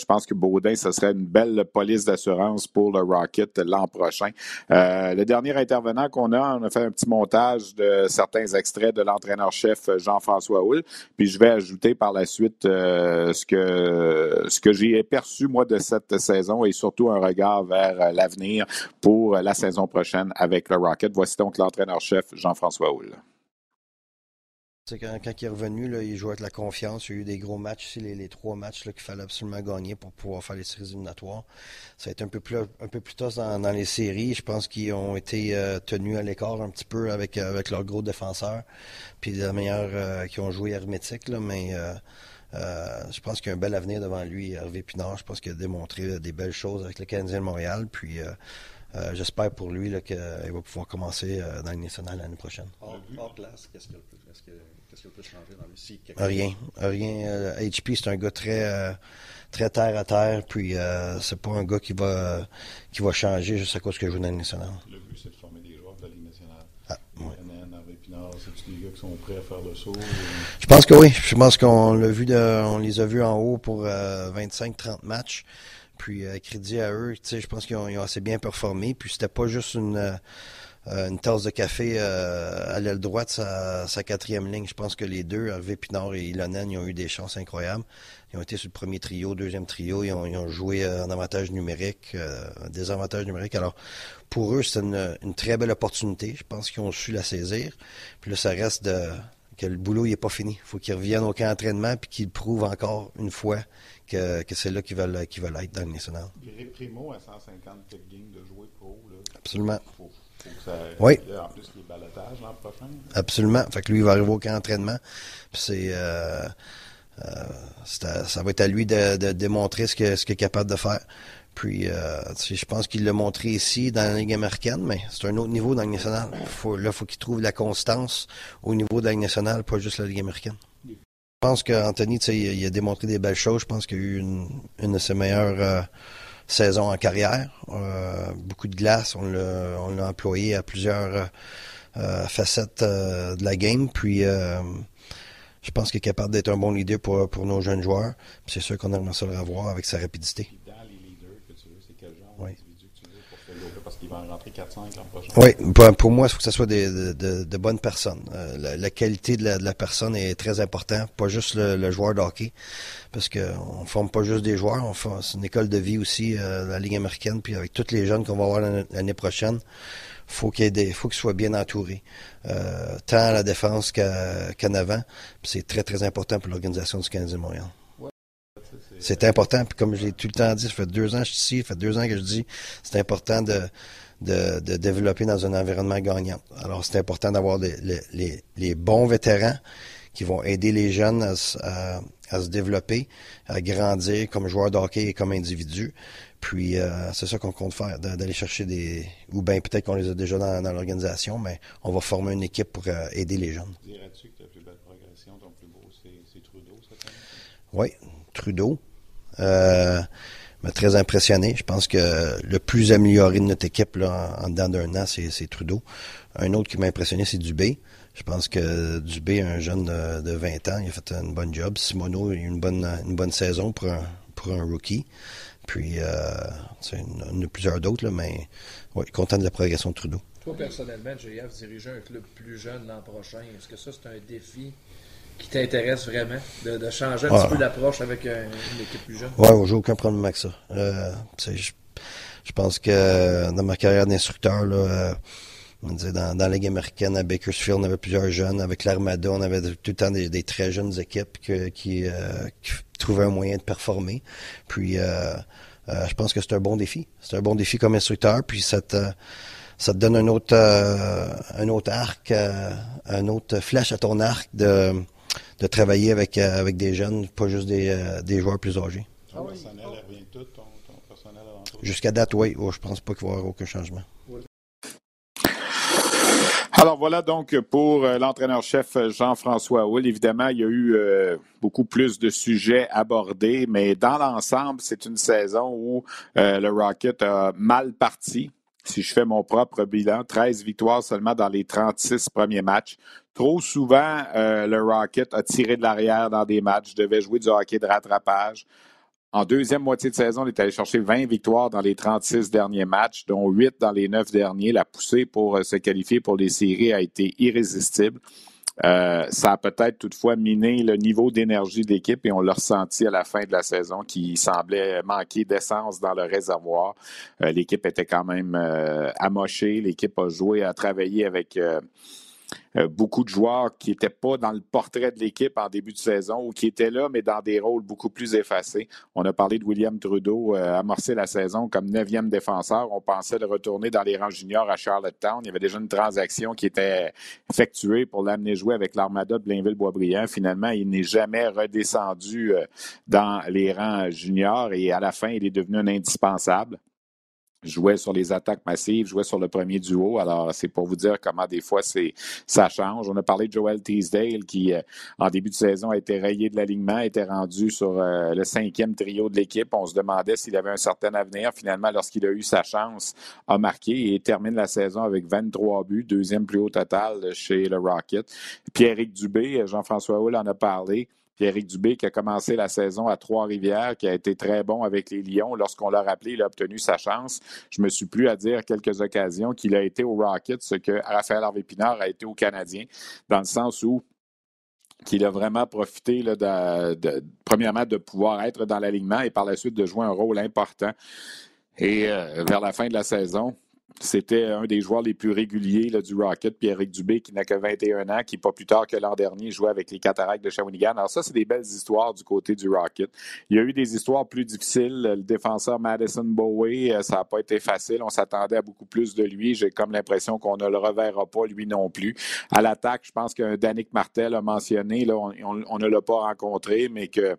Je pense que Baudin, ce serait une belle police d'assurance pour le Rocket l'an prochain. Euh, le dernier intervenant qu'on a, on a fait un petit montage de certains extraits de l'entraîneur-chef Jean-François Houle. Puis je vais ajouter par la suite euh, ce que, ce que j'ai perçu, moi, de cette saison et surtout un regard vers l'avenir pour la saison prochaine avec le Rocket. Voici donc l'entraîneur-chef Jean-François Houle. Quand, quand, il est revenu, il jouait avec la confiance. Il y a eu des gros matchs les, les trois matchs qu'il fallait absolument gagner pour pouvoir faire les séries éliminatoires. Ça a été un peu plus, plus tard dans, les séries. Je pense qu'ils ont été euh, tenus à l'écart un petit peu avec, avec leurs gros défenseurs. Puis la meilleure euh, qui ont joué hermétique, là, mais euh, euh, je pense qu'il y a un bel avenir devant lui, Hervé Pinard. Je pense qu'il a démontré des belles choses avec le Canadien de Montréal. Puis euh, j'espère pour lui qu'il va pouvoir commencer dans le national l'année prochaine. Hors, glace, qu'est-ce qu'il peut, qu'est-ce que, qu'est-ce qu'il peut changer dans le si Rien, rien. Euh, HP, c'est un gars très, euh, très terre à terre, puis euh, c'est pas un gars qui va, qui va changer juste à cause que je joue dans le national. Le but, c'est de former des joueurs de la Ligue nationale. Ah, oui. c'est des gars qui sont prêts à faire le saut? Je pense que oui. Je pense qu'on l'a vu, de, on les a vus en haut pour 25-30 matchs. Puis euh, crédit à eux, je pense qu'ils ont, ont, assez bien performé. Puis c'était pas juste une, euh, une tasse de café euh, à l'aile droite, sa, sa quatrième ligne. Je pense que les deux, Hervé Pinard et Ilonen, ils ont eu des chances incroyables. Ils ont été sur le premier trio, deuxième trio. Ils ont, ils ont joué euh, en avantage numérique, euh, des avantages numériques. Alors, pour eux, c'est une, une, très belle opportunité. Je pense qu'ils ont su la saisir. Puis là, ça reste de que le boulot n'est pas fini. Il faut qu'ils reviennent au camp d'entraînement puis qu'ils prouvent encore une fois que, que c'est là qu'ils veulent, être dans le national. Primo à 150 games de jouer pro. Là. Absolument. Faut, ça, oui. En plus, les balotages l'an prochain. Absolument. Fait que lui, il va arriver au camp d'entraînement. C'est, euh, euh, ça va être à lui de, de démontrer ce qu'il ce qu est capable de faire. Puis, euh, je pense qu'il l'a montré ici dans la Ligue américaine, mais c'est un autre niveau dans la Ligue nationale. Faut, là, il faut qu'il trouve la constance au niveau de la Ligue nationale, pas juste la Ligue américaine. Je pense qu'Anthony, il a démontré des belles choses. Je pense qu'il a eu une, une de ses meilleures euh, saisons en carrière. Euh, beaucoup de glace, on l'a, employé à plusieurs euh, facettes de la game. Puis, je pense qu'il est capable d'être un bon leader pour, pour nos jeunes joueurs. C'est sûr qu'on aimerait ça le revoir avec sa rapidité. Oui. Parce qu'il va en rentrer 4-5 l'an prochain. Oui, pour, moi, il faut que ce soit des, de, bonnes personnes. Euh, la, qualité de la, personne est très importante, pas juste le, joueur de hockey, parce qu'on ne forme pas juste des joueurs, on forme, c'est une école de vie aussi, euh, la Ligue américaine, puis avec tous les jeunes qu'on va avoir l'année prochaine, faut qu'il ait faut qu'ils soient bien entourés, euh, tant à la défense qu'en qu avant. c'est très, très important pour l'organisation du Canadien de Montréal. C'est important, puis comme j'ai tout le temps dit, ça fait deux ans que je suis ici, ça fait deux ans que je dis, c'est important de, de, de, développer dans un environnement gagnant. Alors, c'est important d'avoir les, les, les, bons vétérans qui vont aider les jeunes à, à, à, se développer, à grandir comme joueurs de hockey et comme individus. Puis, euh, c'est ça qu'on compte faire, d'aller chercher des... Ou bien peut-être qu'on les a déjà dans, dans l'organisation, mais on va former une équipe pour euh, aider les jeunes. Dirais-tu que ta plus belle progression, ton plus beau, c'est Trudeau cette année? Oui, Trudeau. Euh, m'a très impressionné. Je pense que le plus amélioré de notre équipe en, en dedans d'un an, c'est Trudeau. Un autre qui m'a impressionné, c'est Dubé. Je pense que Dubé, un jeune de, de, 20 ans, il a fait une bonne job. Simono, a eu une bonne, une bonne saison pour un, pour un rookie. Puis, euh, c'est une, une, plusieurs d'autres, mais content de la progression de Trudeau. Toi, personnellement, JF, diriger un club plus jeune l'an prochain, est-ce que ça, c'est un défi qui t'intéresse vraiment, de, de changer un ouais. petit peu l'approche avec un, une équipe plus jeune? Oui, j'ai aucun problème avec ça. Euh, je, je pense que dans ma carrière d'instructeur, là, euh, dans, dans la Ligue américaine, à Bakersfield, on avait plusieurs jeunes. Avec l'Armada, on avait tout le temps des, des très jeunes équipes que, qui, euh, qui, trouvaient un moyen de performer. Puis, euh, euh, je pense que c'est un bon défi. C'est un bon défi comme instructeur. Puis, ça te, ça te donne un autre, un autre arc, un autre flèche à ton arc de de travailler avec, euh, avec des jeunes, pas juste des, euh, des joueurs plus âgés. Ah oui. personnel, tout ton, ton personnel alentour? Jusqu'à date, oui. Oh, je pense pas qu'il va y avoir aucun changement. Alors voilà donc pour euh, l'entraîneur-chef Jean-François Houle. Évidemment, il y a eu euh, beaucoup plus de sujets abordés, mais dans l'ensemble, c'est une saison où euh, le Rocket a mal parti. Si je fais mon propre bilan, 13 victoires seulement dans les 36 premiers matchs. Trop souvent, le Rocket a tiré de l'arrière dans des matchs, devait jouer du hockey de rattrapage. En deuxième moitié de saison, on est allé chercher 20 victoires dans les 36 derniers matchs, dont 8 dans les 9 derniers. La poussée pour euh, se qualifier pour les séries a été irrésistible. Euh, ça a peut-être toutefois miné le niveau d'énergie de l'équipe et on l'a ressenti à la fin de la saison qui semblait manquer d'essence dans le réservoir. Euh, l'équipe était quand même amochée. L'équipe a joué, a travaillé avec euh, beaucoup de joueurs qui n'étaient pas dans le portrait de l'équipe en début de saison ou qui étaient là, mais dans des rôles beaucoup plus effacés. On a parlé de William Trudeau, euh, amorcer la saison comme neuvième défenseur. On pensait le retourner dans les rangs juniors à Charlottetown. Il y avait déjà une transaction qui était effectuée pour l'amener jouer avec l'Armada de Blainville-Boisbriand. Finalement, il n'est jamais redescendu euh, dans les rangs juniors et à la fin, il est devenu un indispensable jouait sur les attaques massives, jouait sur le premier duo. Alors, c'est pour vous dire comment des fois c'est ça change. On a parlé de Joel Teasdale qui, euh, en début de saison, a été rayé de l'alignement, était rendu sur euh, le cinquième trio de l'équipe. On se demandait s'il avait un certain avenir. Finalement, lorsqu'il a eu sa chance, a marqué et termine la saison avec 23 buts, deuxième plus haut total chez le Rocket. Pierre-Éric Dubé, Jean-François Hull en a parlé. Pierre-Éric Dubé qui a commencé la saison à Trois-Rivières, qui a été très bon avec les Lions. Lorsqu'on l'a rappelé, il a obtenu sa chance. Je me suis plus à dire quelques occasions qu'il a été au Rocket, ce que Raphaël Harvey-Pinard a été au Canadien, dans le sens où qu'il a vraiment profité premièrement de pouvoir être dans l'alignement et par la suite de jouer un rôle important. Et euh, vers la fin de la saison, c'était un des joueurs les plus réguliers du Rocket, Pierre-Éric Dubé, qui n'a que 21 ans, qui, pas plus tard que l'an dernier, jouait avec les Cataractes de Shawinigan. Alors, ça, c'est des belles histoires du côté du Rocket. Il y a eu des histoires plus difficiles. Le défenseur Madison Bowie, euh, ça n'a pas été facile. On s'attendait à beaucoup plus de lui. J'ai comme l'impression qu'on ne le reverra pas, lui non plus. À l'attaque, je pense que Danick Martel a mentionné, là, on ne l'a pas rencontré, mais que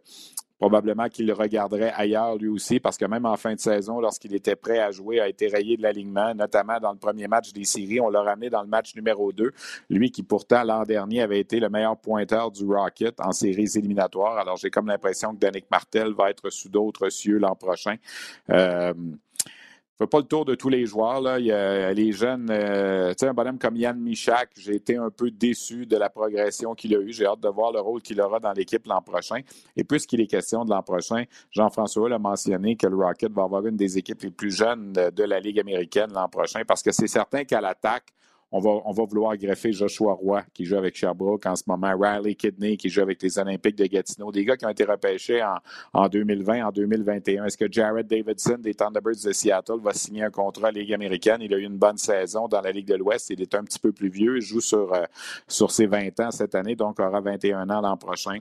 probablement qu'il le regarderait ailleurs lui aussi, parce que même en fin de saison, lorsqu'il était prêt à jouer, a été rayé de l'alignement, notamment dans le premier match des séries. On l'a ramené dans le match numéro 2. Lui qui pourtant l'an dernier avait été le meilleur pointeur du Rocket en séries éliminatoires. Alors j'ai comme l'impression que Danick Martel va être sous d'autres cieux l'an prochain. Euh, pas le tour de tous les joueurs. Là. Il y a les jeunes, euh, tu sais, un bonhomme comme Yann Michak, j'ai été un peu déçu de la progression qu'il a eue. J'ai hâte de voir le rôle qu'il aura dans l'équipe l'an prochain. Et puisqu'il est question de l'an prochain, Jean-François l'a mentionné que le Rocket va avoir une des équipes les plus jeunes de la Ligue américaine l'an prochain parce que c'est certain qu'à l'attaque, on va, on va vouloir greffer Joshua Roy, qui joue avec Sherbrooke en ce moment, Riley Kidney, qui joue avec les Olympiques de Gatineau, des gars qui ont été repêchés en, en 2020, en 2021. Est-ce que Jared Davidson des Thunderbirds de Seattle va signer un contrat à Ligue américaine? Il a eu une bonne saison dans la Ligue de l'Ouest. Il est un petit peu plus vieux. Il joue sur, euh, sur ses 20 ans cette année, donc aura 21 ans l'an prochain.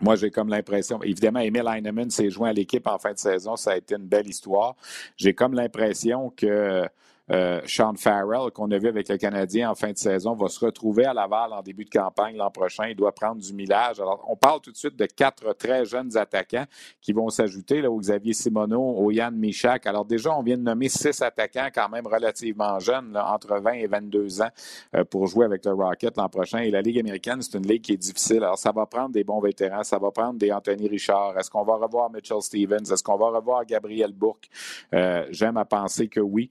Moi, j'ai comme l'impression, évidemment, Emil Heinemann s'est joint à l'équipe en fin de saison, ça a été une belle histoire. J'ai comme l'impression que euh, Sean Farrell, qu'on a vu avec le Canadien en fin de saison, va se retrouver à Laval en début de campagne l'an prochain. Il doit prendre du millage. Alors, on parle tout de suite de quatre très jeunes attaquants qui vont s'ajouter là, au Xavier Simoneau, au Yann Michak. Alors, déjà, on vient de nommer six attaquants quand même relativement jeunes, entre 20 et 22 ans, euh, pour jouer avec le Rocket l'an prochain. Et la Ligue américaine, c'est une ligue qui est difficile. Alors, ça va prendre des bons vétérans, ça va prendre des Anthony Richard. Est-ce qu'on va revoir Mitchell Stevens? Est-ce qu'on va revoir Gabriel Bourque? Euh, j'aime à penser que oui.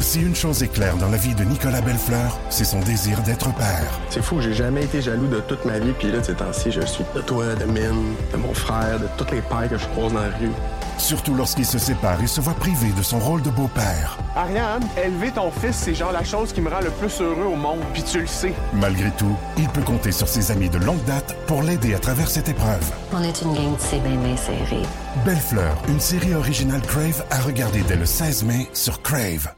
Si une chose est claire dans la vie de Nicolas Bellefleur, c'est son désir d'être père. C'est fou, j'ai jamais été jaloux de toute ma vie, puis là, ces temps-ci, je suis de toi, de Mine, de mon frère, de toutes les pères que je croise dans la rue. Surtout lorsqu'il se sépare et se voit privé de son rôle de beau-père. Ariane, élever ton fils, c'est genre la chose qui me rend le plus heureux au monde, puis tu le sais. Malgré tout, il peut compter sur ses amis de longue date pour l'aider à travers cette épreuve. On est une gang de c'est bien, serré. Bellefleur, une série originale Crave à regarder dès le 16 mai sur Crave.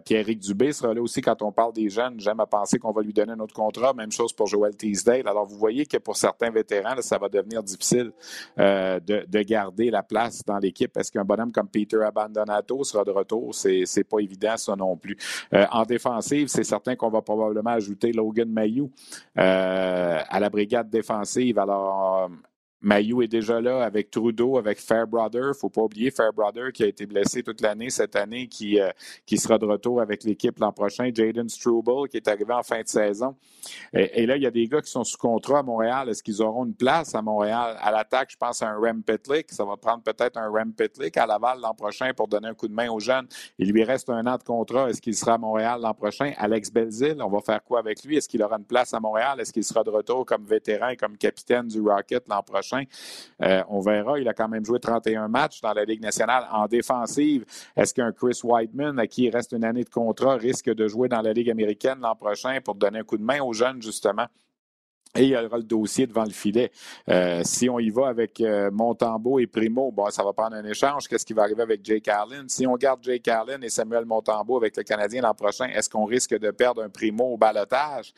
Euh, Pierre-Éric Dubé sera là aussi quand on parle des jeunes. J'aime à penser qu'on va lui donner un autre contrat. Même chose pour Joel Teasdale. Alors, vous voyez que pour certains vétérans, ça va devenir difficile euh, de, garder la place dans l'équipe. Est-ce qu'un bonhomme comme Peter Abandonato sera de retour? C'est, c'est pas évident, ça non plus. Euh, en défensive, c'est certain qu'on va probablement ajouter Logan Mayou à la brigade défensive. Alors, Mayu est déjà là avec Trudeau, avec Fairbrother. Il ne faut pas oublier Fairbrother qui a été blessé toute l'année cette année, qui, euh, qui sera de retour avec l'équipe l'an prochain. Jaden Struble qui est arrivé en fin de saison. Et, là, il y a des gars qui sont sous contrat à Montréal. Est-ce qu'ils auront une place à Montréal? À l'attaque, je pense à un Rem Pitlick. Ça va prendre peut-être un Rem Pitlick à Laval l'an prochain pour donner un coup de main aux jeunes. Il lui reste un an de contrat. Est-ce qu'il sera à Montréal l'an prochain? Alex Belzil, on va faire quoi avec lui? Est-ce qu'il aura une place à Montréal? Est-ce qu'il sera de retour comme vétéran comme capitaine du Rocket l'an prochain? Euh, on verra. Il a quand même joué 31 matchs dans la Ligue nationale en défensive. Est-ce qu'un Chris Whiteman, à qui il reste une année de contrat, risque de jouer dans la Ligue américaine l'an prochain pour donner un coup de main aux jeunes, justement? Et il y aura le dossier devant le filet. Euh, si on y va avec euh, et Primo, bon, ça va prendre un échange. Qu'est-ce qui va arriver avec Jake Allen? Si on garde Jake Allen et Samuel Montembeau avec le Canadien l'an prochain, est-ce qu'on risque de perdre un Primo au balotage?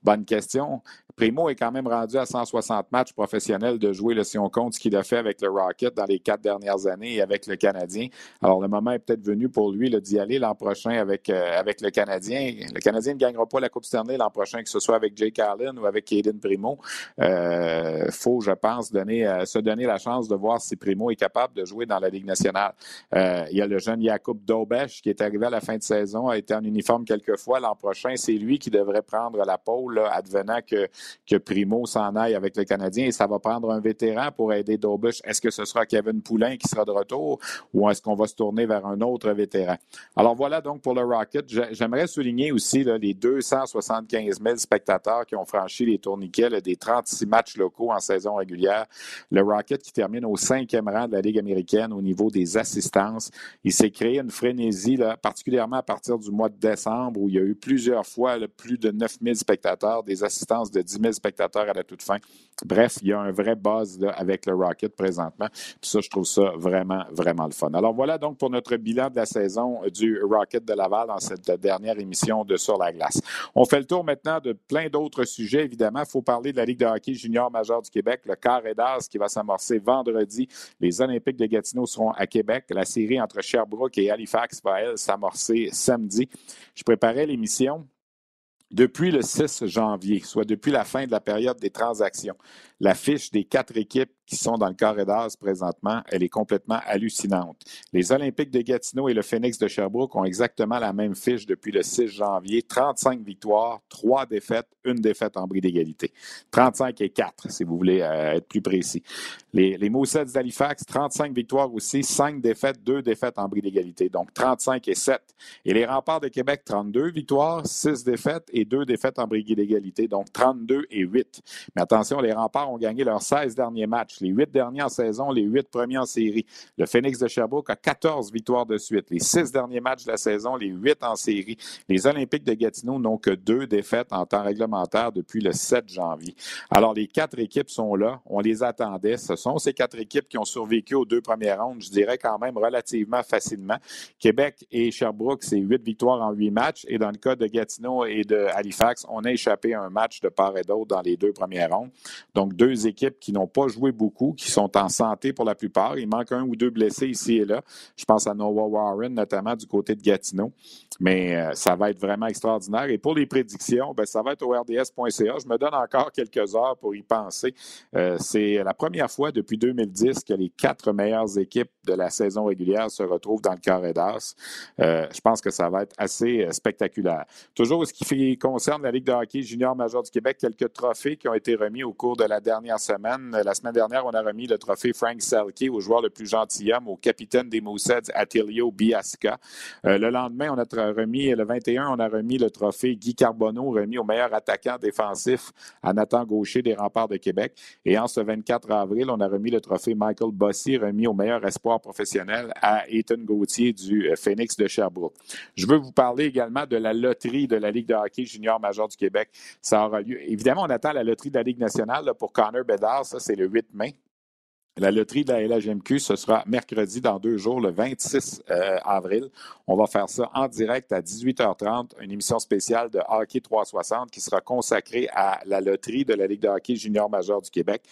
Bonne question. Primo est quand même rendu à 160 matchs professionnels de jouer, si on compte ce qu'il a fait avec le Rocket dans les quatre dernières années et avec le Canadien. Alors, le moment est peut-être venu pour lui d'y aller l'an prochain avec, euh, avec le Canadien. Le Canadien ne gagnera pas la Coupe Stanley l'an prochain, que ce soit avec Jake Allen ou avec Aiden Primo. Il euh, faut, je pense, donner, euh, se donner la chance de voir si Primo est capable de jouer dans la Ligue nationale. il y a le jeune Jakub Dobesch qui est arrivé à la fin de saison, a été en uniforme quelques fois. L'an prochain, c'est lui qui devrait prendre la pôle, advenant que que Primo s'en aille avec le Canadien et ça va prendre un vétéran pour aider Dobush. Est-ce que ce sera Kevin Poulain qui sera de retour ou est-ce qu'on va se tourner vers un autre vétéran? Alors voilà donc pour le Rocket. J'aimerais souligner aussi les 275 000 spectateurs qui ont franchi les tourniquets des 36 matchs locaux en saison régulière. Le Rocket qui termine au cinquième rang de la Ligue américaine au niveau des assistances. Il s'est créé une frénésie, particulièrement à partir du mois de décembre où il y a eu plusieurs fois plus de 9 000 spectateurs, des assistances de 10 000 spectateurs à la toute fin. Bref, il y a un vrai buzz avec le Rocket présentement. Puis ça, je trouve ça vraiment, vraiment le fun. Alors voilà donc pour notre bilan de la saison du Rocket de Laval dans cette dernière émission de Sur la glace. On fait le tour maintenant de plein d'autres sujets, évidemment. Il faut parler de la Ligue de hockey junior majeur du Québec, le Carré d'As qui va s'amorcer vendredi. Les Olympiques de Gatineau seront à Québec. La série entre Sherbrooke et Halifax va, elle, s'amorcer samedi. Je préparais l'émission depuis le 6 janvier, soit depuis la fin de la période des transactions. La fiche des quatre équipes qui sont dans le carré d'as présentement, elle est complètement hallucinante. Les Olympiques de Gatineau et le Phoenix de Sherbrooke ont exactement la même fiche depuis le 6 janvier. 35 victoires, 3 défaites, une défaite en bris d'égalité. 35 et 4, si vous voulez euh, être plus précis. Les, les d'Halifax, 35 victoires aussi, 5 défaites, 2 défaites en bris d'égalité. Donc 35 et 7. Et les Remparts de Québec, 32 victoires, 6 défaites et 2 défaites en bris d'égalité. Donc 32 et 8. Mais attention, les Remparts ont gagné leurs 16 derniers matchs les huit derniers en saison, les huit premiers en série. Le Phoenix de Sherbrooke a 14 victoires de suite. Les six derniers matchs de la saison, les huit en série. Les Olympiques de Gatineau n'ont que deux défaites en temps réglementaire depuis le 7 janvier. Alors, les quatre équipes sont là. On les attendait. Ce sont ces quatre équipes qui ont survécu aux deux premières rondes, je dirais quand même relativement facilement. Québec et Sherbrooke, c'est huit victoires en huit matchs. Et dans le cas de Gatineau et de Halifax, on a échappé à un match de part et d'autre dans les deux premières rondes. Donc, deux équipes qui n'ont pas joué beaucoup qui sont en santé pour la plupart. Il manque un ou deux blessés ici et là. Je pense à Noah Warren, notamment du côté de Gatineau. Mais euh, ça va être vraiment extraordinaire. Et pour les prédictions, ben, ça va être au rds.ca. Je me donne encore quelques heures pour y penser. Euh, c'est la première fois depuis 2010 que les quatre meilleures équipes de la saison régulière se retrouvent dans le carré d'as. Euh, je pense que ça va être assez spectaculaire. Toujours ce qui concerne la Ligue de hockey junior major du Québec, quelques trophées qui ont été remis au cours de la dernière semaine. La semaine dernière, on a remis le trophée Frank Selke au joueur le plus gentilhomme, au capitaine des Moussets, Attilio Biasca. le lendemain, on a remis, le 21, on a remis le trophée Guy Carbonneau, remis au meilleur attaquant défensif à Nathan Gaucher des Remparts de Québec. Et en ce 24 avril, on a remis le trophée Michael Bossy, remis au meilleur espoir professionnel à Ethan Gauthier du euh, Phoenix de Sherbrooke. Je veux vous parler également de la loterie de la Ligue de hockey junior major du Québec. Ça aura lieu. Évidemment, on attend la loterie de la Ligue nationale pour Connor Bedard, ça c'est le 8 mai. La loterie de la LHMQ, ce sera mercredi dans deux jours, le 26 euh, avril. On va faire ça en direct à 18h30, une émission spéciale de Hockey 360 qui sera consacrée à la loterie de la Ligue de hockey junior majeur du Québec.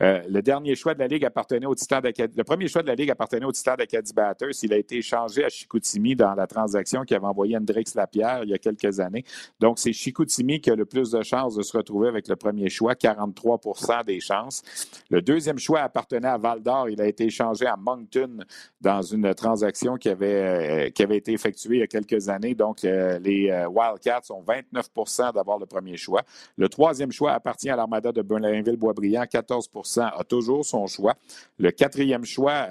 Euh, le dernier choix de la Ligue appartenait au Titan. Le premier choix de la Ligue appartenait au Titan d'Acadie Batters. Il a été échangé à Chicoutimi dans la transaction qui avait envoyé Hendrix Lapierre il y a quelques années. Donc, c'est Chicoutimi qui a le plus de chances de se retrouver avec le premier choix, 43% des chances. Le deuxième choix appartenait à Val d'Or. Il a été échangé à Moncton dans une transaction qui avait, euh, qui avait été effectuée il y a quelques années. Donc, euh, les euh, Wildcats ont 29% d'avoir le premier choix. Le troisième choix appartient à l'Armada de Blainville-Boisbriand, 14% a toujours son choix. Le quatrième choix,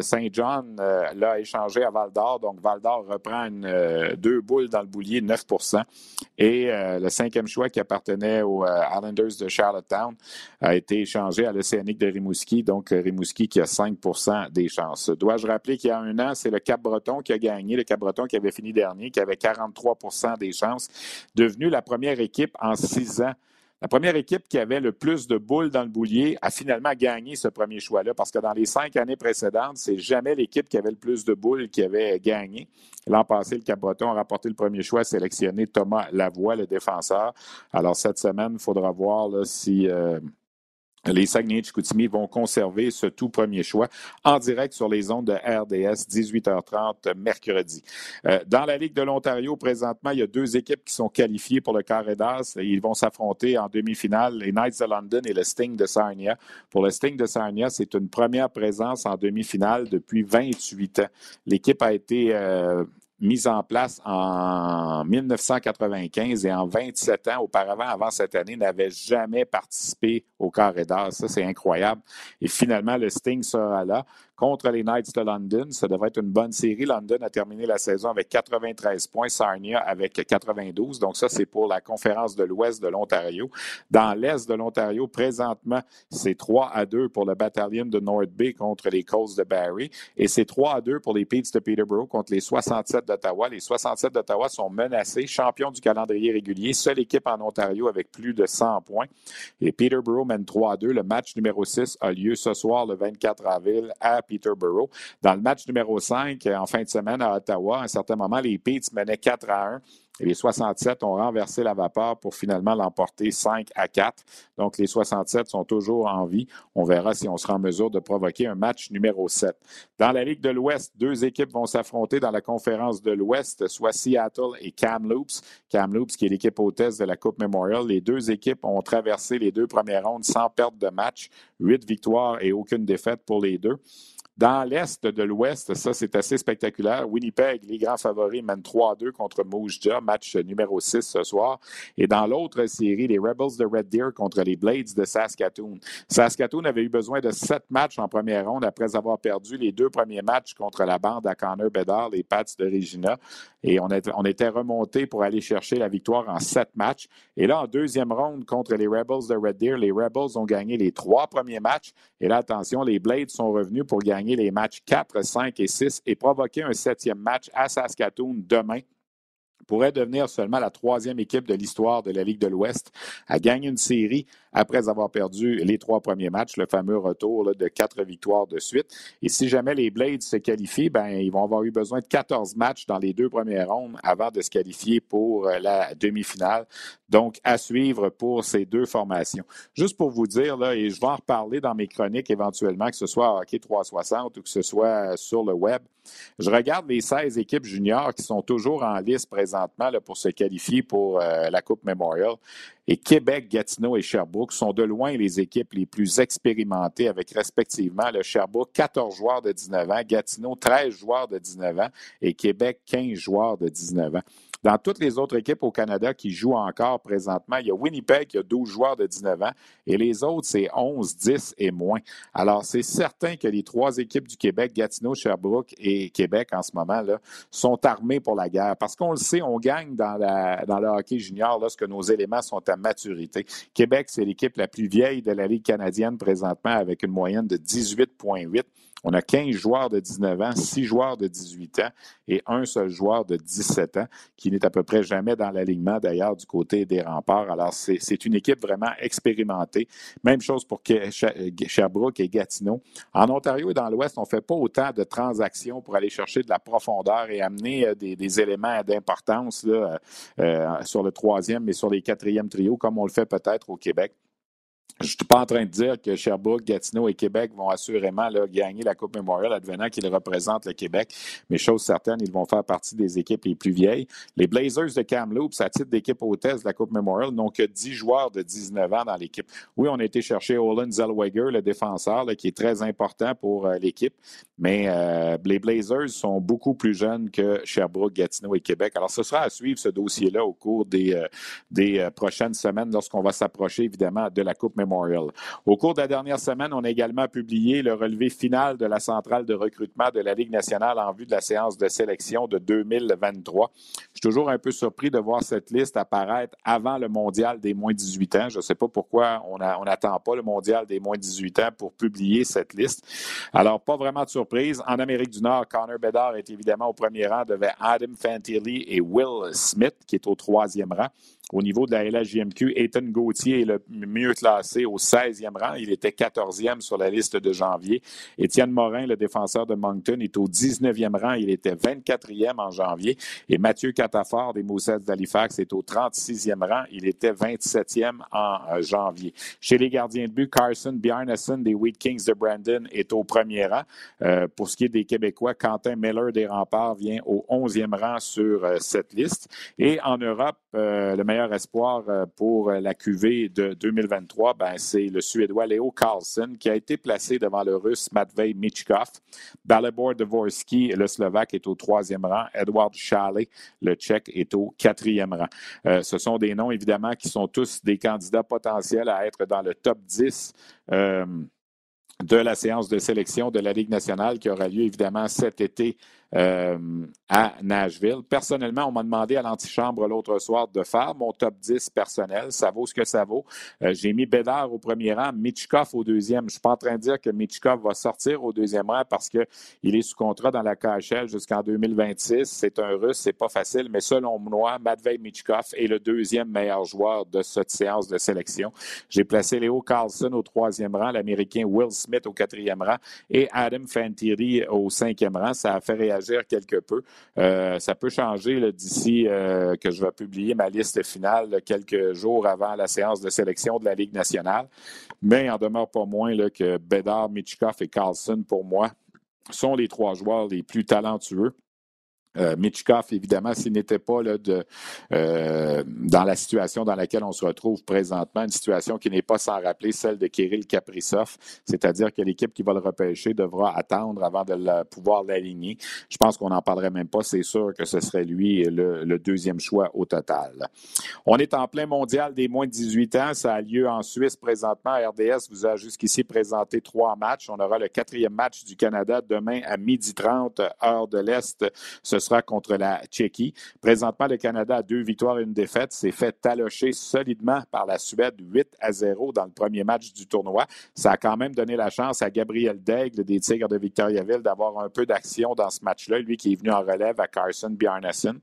Saint John l'a échangé à Val d'Or. Donc, Val d'Or reprend deux boules dans le boulier, 9% Et le cinquième choix qui appartenait aux Islanders de Charlottetown a été échangé à l'Océanique de Rimouski. Donc, Rimouski qui a 5% des chances. Dois-je rappeler qu'il y a un an, c'est le Cap-Breton qui a gagné, le Cap-Breton qui avait fini dernier, qui avait 43% des chances, devenu la première équipe en six ans. La première équipe qui avait le plus de boules dans le boulier a finalement gagné ce premier choix-là parce que dans les cinq années précédentes, c'est jamais l'équipe qui avait le plus de boules qui avait gagné. L'an passé, le Cap-Breton a rapporté le premier choix, sélectionné Thomas Lavoie, le défenseur. Alors cette semaine, il faudra voir si euh, les Saguenay de Chicoutimi vont conserver ce tout premier choix en direct sur les ondes de RDS, 18h30 mercredi. Euh, dans la Ligue de l'Ontario, présentement, il y a deux équipes qui sont qualifiées pour le carré d'as. Ils vont s'affronter en demi-finale, les Knights de London et le Sting de Sarnia. Pour le Sting de Sarnia, c'est une première présence en demi-finale depuis 28 ans. L'équipe a été euh, mise en place en 1995 et en 27 ans auparavant, avant cette année, n'avait jamais participé au carré d'as. Ça, c'est incroyable. Et finalement, le Sting sera là contre les Knights de London. Ça devrait être une bonne série. London a terminé la saison avec 93 points, Sarnia avec 92. Donc ça, c'est pour la conférence de l'Ouest de l'Ontario. Dans l'Est de l'Ontario, présentement, c'est 3 à 2 pour le bataillon de North Bay contre les Colts de Barrie et c'est 3 à 2 pour les Petes de Peterborough contre les 67 d'Ottawa. Les 67 d'Ottawa sont menacés, champions du calendrier régulier, seule équipe en Ontario avec plus de 100 points. Et Peterborough mène 3 à 2. Le match numéro 6 a lieu ce soir, le 24 avril, à Peterborough. Dans le match numéro 5, euh, en fin de semaine à Ottawa, à un certain moment, les Petes menaient 4 à 1. Et les 67 ont renversé la vapeur pour finalement l'emporter 5 à 4. Donc, les 67 sont toujours en vie. On verra si on sera en mesure de provoquer un match numéro 7. Dans la Ligue de l'Ouest, deux équipes vont s'affronter dans la conférence de l'Ouest, soit Seattle et Kamloops. Kamloops, qui est l'équipe hôtesse de la Coupe Memorial. Les deux équipes ont traversé les deux premières rondes sans perte de match. Huit victoires et aucune défaite pour les deux. Dans l'Est de l'Ouest, ça, c'est assez spectaculaire. Winnipeg, les grands favoris, mènent 3-2 contre Moose Jaw, match numéro 6 ce soir. Et dans l'autre série, les Rebels de Red Deer contre les Blades de Saskatoon. Saskatoon avait eu besoin de sept matchs en première ronde après avoir perdu les deux premiers matchs contre la bande à Connor Bedard, les Pats de Regina. Et on, on était remonté pour aller chercher la victoire en sept matchs. Et là, en deuxième ronde contre les Rebels de Red Deer, les Rebels ont gagné les trois premiers matchs. Et là, attention, les Blades sont revenus pour gagner les matchs 4, 5 et 6 et provoquer un septième match à Saskatoon demain pourrait devenir seulement la troisième équipe de l'histoire de la Ligue de l'Ouest à gagner une série après avoir perdu les trois premiers matchs, le fameux retour de quatre victoires de suite. Et si jamais les Blades se qualifient, ben, ils vont avoir eu besoin de 14 matchs dans les deux premières rondes avant de se qualifier pour euh, la demi-finale. Donc, à suivre pour ces deux formations. Juste pour vous dire, là, et je vais en reparler dans mes chroniques éventuellement, que ce soit à Hockey 360 ou que ce soit sur le web, je regarde les 16 équipes juniors qui sont toujours en liste présentement pour se qualifier pour euh, la Coupe Memorial. Et Québec, Gatineau et Sherbrooke sont de loin les équipes les plus expérimentées avec respectivement le Sherbrooke 14 joueurs de 19 ans, Gatineau 13 joueurs de 19 ans et Québec 15 joueurs de 19 ans. Dans toutes les autres équipes au Canada qui jouent encore présentement, il y a Winnipeg qui a 12 joueurs de 19 ans et les autres, c'est 11, 10 et moins. Alors, c'est certain que les trois équipes du Québec, Gatineau, Sherbrooke et Québec en ce moment-là, sont armées pour la guerre. Parce qu'on le sait, on gagne dans, la, dans le hockey junior lorsque nos éléments sont à maturité. Québec, c'est l'équipe la plus vieille de la Ligue canadienne présentement avec une moyenne de 18,8. On a 15 joueurs de 19 ans, 6 joueurs de 18 ans et un seul joueur de 17 ans qui n'est à peu près jamais dans l'alignement d'ailleurs du côté des remparts. Alors, c'est une équipe vraiment expérimentée. Même chose pour Sherbrooke et Gatineau. En Ontario et dans l'Ouest, on ne fait pas autant de transactions pour aller chercher de la profondeur et amener euh, des, éléments d'importance euh, euh, sur le troisième et sur les quatrièmes trios, comme on le fait peut-être au Québec. Je ne suis pas en train de dire que Sherbrooke, Gatineau et Québec vont assurément gagner la Coupe Memorial advenant qu'ils représentent le Québec, mais chose certaine, ils vont faire partie des équipes les plus vieilles. Les Blazers de Kamloops, à titre d'équipe hôtesse de la Coupe Memorial, n'ont que 10 joueurs de 19 ans dans l'équipe. Oui, on a été chercher Olin Zellweger, le défenseur, qui est très important pour euh, l'équipe, mais euh, les Blazers sont beaucoup plus jeunes que Sherbrooke, Gatineau et Québec. Alors, ce sera à suivre ce dossier-là au cours des, euh, des prochaines semaines lorsqu'on va s'approcher, évidemment, de la Coupe Memorial au cours de la dernière semaine, on a également publié le relevé final de la centrale de recrutement de la Ligue nationale en vue de la séance de sélection de 2023. Je suis toujours un peu surpris de voir cette liste apparaître avant le mondial des moins 18 ans. Je ne sais pas pourquoi on n'attend pas le mondial des moins 18 ans pour publier cette liste. Alors, pas vraiment de surprise. En Amérique du Nord, Connor Bedard est évidemment au premier rang devant Adam Fantilli et Will Smith, qui est au troisième rang. Au niveau de la LHJMQ, Ethan Gauthier est le mieux classé au 16e rang. Il était 14e sur la liste de janvier. Étienne Morin, le défenseur de Moncton, est au 19e rang. Il était 24e en janvier. Et Mathieu Catafort des Moussets d'Halifax est au 36e rang. Il était 27e en euh, janvier. Chez les gardiens de but, Carson Bjarnason des Wheat Kings de Brandon est au premier rang. Euh, pour ce qui est des Québécois, Quentin Miller des Remparts vient au 11e rang sur euh, cette liste. Et en Europe, le meilleur espoir euh, pour euh, la QV de 2023, ben, c'est le Suédois Léo Carlsen qui a été placé devant le Russe Matvei Michkov. Balibor Dvorsky, le Slovaque, est au troisième rang. Edward Chalet, le Tchèque, est au quatrième rang. Euh, ce sont des noms, évidemment, qui sont tous des candidats potentiels à être dans le top 10 de la séance de sélection de la Ligue nationale qui aura lieu évidemment cet été euh, à Nashville. Personnellement, on m'a demandé à l'antichambre l'autre soir de faire mon top 10 personnel. Ça vaut ce que ça vaut. Euh, j'ai mis Bédard au premier rang, Michkov au deuxième. Je ne suis pas en train de dire que Michkov va sortir au deuxième rang parce qu'il est sous contrat dans la KHL jusqu'en 2026. C'est un Russe, c'est pas facile, mais selon moi, Matvei Michkov est le deuxième meilleur joueur de cette séance de sélection. J'ai placé Léo Carlson au troisième rang, l'Américain Will Smith au quatrième rang et Adam Fantilli au cinquième rang. Ça a fait réagir quelque peu. Euh, ça peut changer d'ici euh, que je vais publier ma liste finale quelques jours avant la séance de sélection de la Ligue nationale. Mais il en demeure pas moins que Bedard, Michkov et Carlson, pour moi, sont les trois joueurs les plus talentueux. Euh, Mitchkov, évidemment, s'il n'était pas euh, dans la situation dans laquelle on se retrouve présentement, une situation qui n'est pas sans rappeler celle de Kirill Kaprizov, c'est-à-dire que l'équipe qui va le repêcher devra attendre avant de pouvoir l'aligner. Je pense qu'on n'en parlerait même pas. C'est sûr que ce serait lui le, deuxième choix au total. On est en plein mondial des moins de 18 ans. Ça a lieu en Suisse présentement. RDS vous a jusqu'ici présenté trois matchs. On aura le quatrième match du Canada demain à 12h30, heure de l'Est. Sera contre la Tchéquie. Présentement, le Canada a deux victoires et une défaite. S'est fait talocher solidement par la Suède 8 à 0 dans le premier match du tournoi. Ça a quand même donné la chance à Gabriel Daigle des Tigres de Victoriaville d'avoir un peu d'action dans ce match-là. Lui qui est venu en relève à Carson Bjarnason.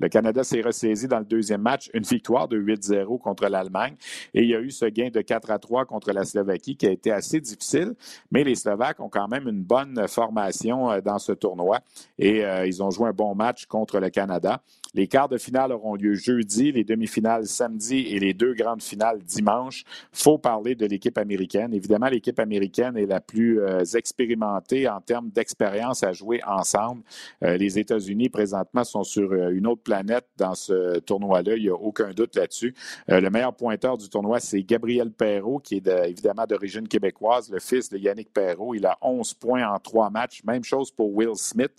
Le Canada s'est ressaisi dans le deuxième match, une victoire de 8-0 contre l'Allemagne. Et il y a eu ce gain de 4 3 contre la Slovaquie qui a été assez difficile, mais les Slovaques ont quand même une bonne formation euh, dans ce tournoi et euh, ils ont joué un bon match contre le Canada. Les quarts de finale auront lieu jeudi, les demi-finales samedi et les deux grandes finales dimanche. faut parler de l'équipe américaine. Évidemment, l'équipe américaine est la plus euh, expérimentée en termes d'expérience à jouer ensemble. les États-Unis, présentement, sont sur une autre planète dans ce tournoi-là. Il n'y a aucun doute là-dessus. Euh, le meilleur pointeur du tournoi, c'est Gabriel Perrault, qui est évidemment d'origine québécoise, le fils de Yannick Perrault. Il a 11 points en trois matchs. Même chose pour Will Smith,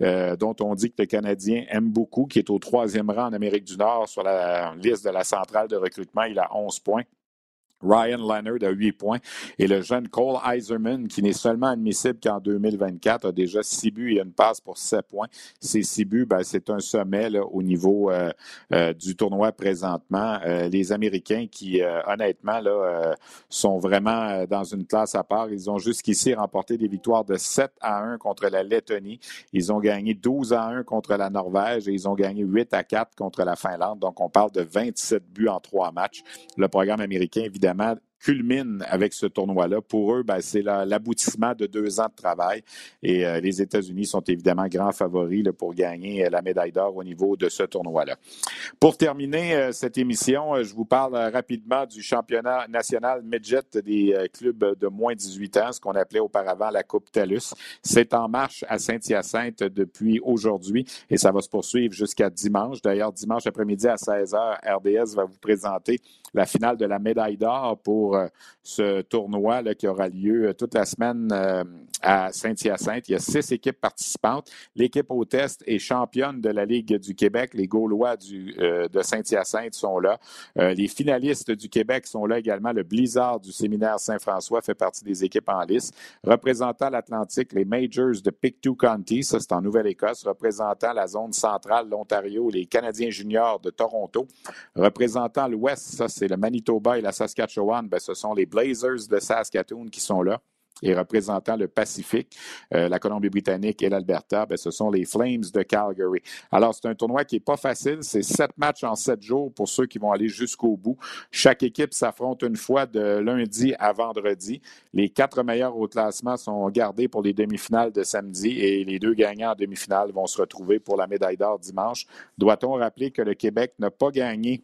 euh, dont on dit que le Canadien aime beaucoup, qui est au troisième rang en Amérique du Nord sur la liste de la centrale de recrutement. Il a 11 points. Ryan Leonard a 8 points et le jeune Cole Eiserman, qui n'est seulement admissible qu'en 2024, a déjà 6 buts et une passe pour 7 points. Ces 6 buts, ben, c'est un sommet au niveau euh, euh, du tournoi présentement. Euh, les Américains qui, honnêtement, sont vraiment dans une classe à part. Ils ont jusqu'ici remporté des victoires de 7 à 1 contre la Lettonie. Ils ont gagné 12 à 1 contre la Norvège et ils ont gagné 8 à 4 contre la Finlande. Donc, on parle de 27 buts en trois matchs. Le programme américain, évidemment, culmine avec ce tournoi-là. Pour eux, ben, c'est l'aboutissement de deux ans de travail et euh, les États-Unis sont évidemment grands favoris pour gagner euh, la médaille d'or au niveau de ce tournoi-là. Pour terminer euh, cette émission, je vous parle rapidement du championnat national midget des clubs de moins de 18 ans, ce qu'on appelait auparavant la Coupe TELUS. C'est en marche à Saint-Hyacinthe depuis aujourd'hui et ça va se poursuivre jusqu'à dimanche. D'ailleurs, dimanche après-midi à 16h, RDS va vous présenter la finale de la médaille d'or pour euh, ce tournoi là, qui aura lieu euh, toute la semaine euh, à Saint-Hyacinthe. Il y a six équipes participantes. L'équipe au test est championne de la Ligue du Québec. Les Gaulois de Saint-Hyacinthe sont là. les finalistes du Québec sont là également. Le Blizzard du séminaire Saint-François fait partie des équipes en lice. Représentant l'Atlantique, les Majors de Pictou County, ça c'est en Nouvelle-Écosse. Représentant la zone centrale, l'Ontario, les Canadiens juniors de Toronto. Représentant l'Ouest, ça c'est le Manitoba et la Saskatchewan, ben, ce sont les Blazers de Saskatoon qui sont là. Et représentant le Pacifique, euh, la Colombie-Britannique et l'Alberta, ben, ce sont les Flames de Calgary. Alors, c'est un tournoi qui n'est pas facile. C'est sept matchs en sept jours pour ceux qui vont aller jusqu'au bout. Chaque équipe s'affronte une fois de lundi à vendredi. Les quatre meilleurs au classement sont gardés pour les demi-finales de samedi et les deux gagnants en demi-finale vont se retrouver pour la médaille d'or dimanche. Doit-on rappeler que le Québec n'a pas gagné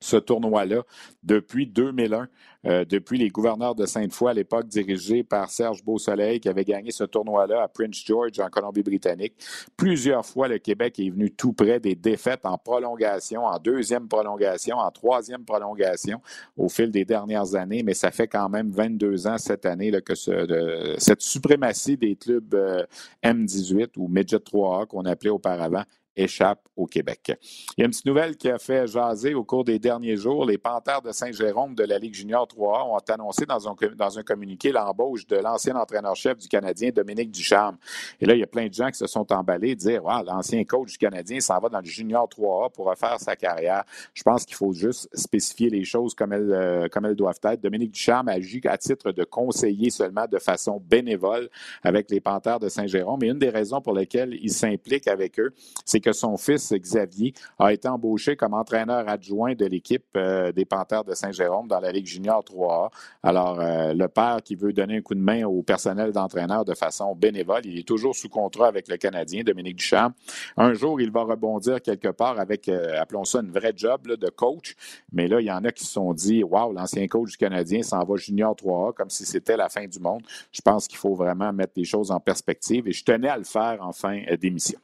ce tournoi-là depuis 2001, euh, depuis les gouverneurs de Sainte-Foy à l'époque dirigés par Serge Beausoleil qui avait gagné ce tournoi-là à Prince George en Colombie-Britannique. Plusieurs fois, le Québec est venu tout près des défaites en prolongation, en deuxième prolongation, en troisième prolongation au fil des dernières années, mais ça fait quand même 22 ans cette année là, que de, cette suprématie des clubs euh, M18 ou Midget 3A qu'on appelait auparavant échappe au Québec. Il y a une petite nouvelle qui a fait jaser au cours des derniers jours. Les Panthères de Saint-Jérôme de la Ligue junior 3A ont annoncé dans un, dans un communiqué l'embauche de l'ancien entraîneur-chef du Canadien, Dominique Ducharme. Et là, il y a plein de gens qui se sont emballés, dire ah, l'ancien coach du Canadien s'en va dans le junior 3A pour refaire sa carrière. Je pense qu'il faut juste spécifier les choses comme elles, euh, comme elles doivent être. Dominique Ducharme agit à titre de conseiller seulement de façon bénévole avec les Panthères de Saint-Jérôme. Et une des raisons pour lesquelles il s'implique avec eux, c'est que son fils, Xavier, a été embauché comme entraîneur adjoint de l'équipe euh, des Panthères de Saint-Jérôme dans la Ligue junior 3A. Alors, euh, le père qui veut donner un coup de main au personnel d'entraîneur de façon bénévole, il est toujours sous contrat avec le Canadien, Dominique Duchamp. Un jour, il va rebondir quelque part avec, euh, appelons ça, une vraie job de coach. Mais là, il y en a qui se sont dit, waouh, l'ancien coach du Canadien s'en va junior 3A comme si c'était la fin du monde. Je pense qu'il faut vraiment mettre les choses en perspective et je tenais à le faire en fin d'émission.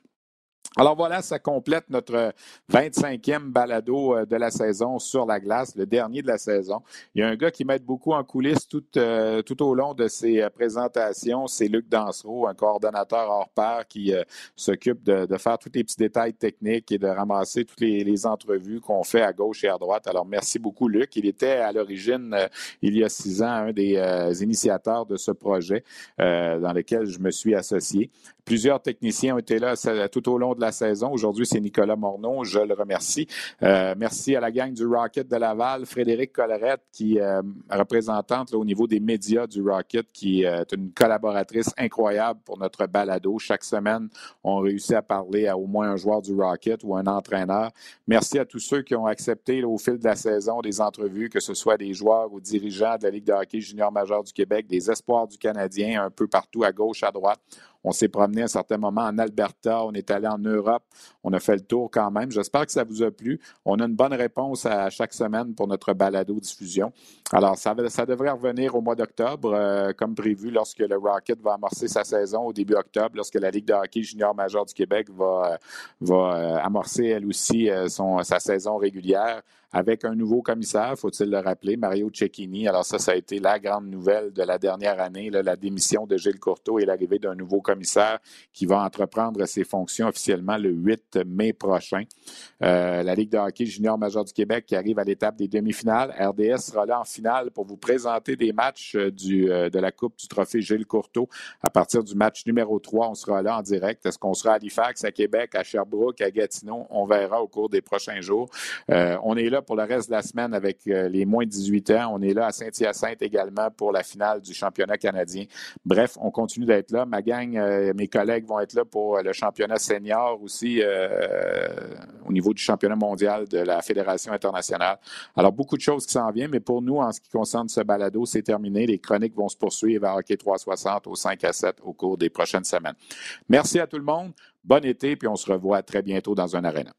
Alors voilà, ça complète notre 25e balado euh, de la saison sur la glace, le dernier de la saison. Il y a un gars qui m'aide beaucoup en coulisses tout, euh, tout au long de ces euh, présentations, c'est Luc Dansereau, un coordonnateur hors pair qui s'occupe de, de, faire tous les petits détails techniques et de ramasser toutes les, les entrevues qu'on fait à gauche et à droite. Alors merci beaucoup Luc. Il était à l'origine, il y a six ans, un des initiateurs de ce projet dans lequel je me suis associé. Plusieurs techniciens ont été là tout au long de la saison. Aujourd'hui, c'est Nicolas Morneau. Je le remercie. Euh, merci à la gang du Rocket de Laval, Frédéric Collerette, qui est euh, représentante là, au niveau des médias du Rocket, qui euh, est une collaboratrice incroyable pour notre balado. Chaque semaine, on réussit à parler à au moins un joueur du Rocket ou un entraîneur. Merci à tous ceux qui ont accepté là, au fil de la saison des entrevues, que ce soit des joueurs ou dirigeants de la Ligue de hockey junior majeur du Québec, des espoirs du Canadien, un peu partout à gauche, à droite. On s'est promené à un certain moment en Alberta, on est allé en Europe, on a fait le tour quand même. J'espère que ça vous a plu. On a une bonne réponse à chaque semaine pour notre balado diffusion. Alors, ça, devrait revenir au mois d'octobre, euh, comme prévu, lorsque le Rocket va amorcer sa saison au début octobre, lorsque la Ligue de hockey junior majeur du Québec va, va euh, amorcer elle aussi euh, sa saison régulière avec un nouveau commissaire, faut-il le rappeler, Mario Cecchini. Alors ça, ça a été la grande nouvelle de la dernière année, la démission de Gilles Courteau et l'arrivée d'un nouveau commissaire qui va entreprendre ses fonctions officiellement le 8 mai prochain. Euh, la Ligue de hockey junior major du Québec qui arrive à l'étape des demi-finales. RDS sera là en finale pour vous présenter des matchs euh, euh, de la Coupe du Trophée Gilles Courteau. À partir du match numéro 3, on sera là en direct. Est-ce qu'on sera à Halifax, à Québec, à Sherbrooke, à Gatineau? On verra au cours des prochains jours. on est là pour le reste de la semaine avec les moins de 18 ans. On est là à Saint-Hyacinthe également pour la finale du championnat canadien. Bref, on continue d'être là. Ma gang, mes collègues vont être là pour le championnat senior aussi au niveau du championnat mondial de la Fédération internationale. Alors, beaucoup de choses qui s'en viennent, mais pour nous, en ce qui concerne ce balado, c'est terminé. Les chroniques vont se poursuivre à Hockey 360 au 5 à 7 au cours des prochaines semaines. Merci à tout le monde. Bon été, puis on se revoit très bientôt dans un arena.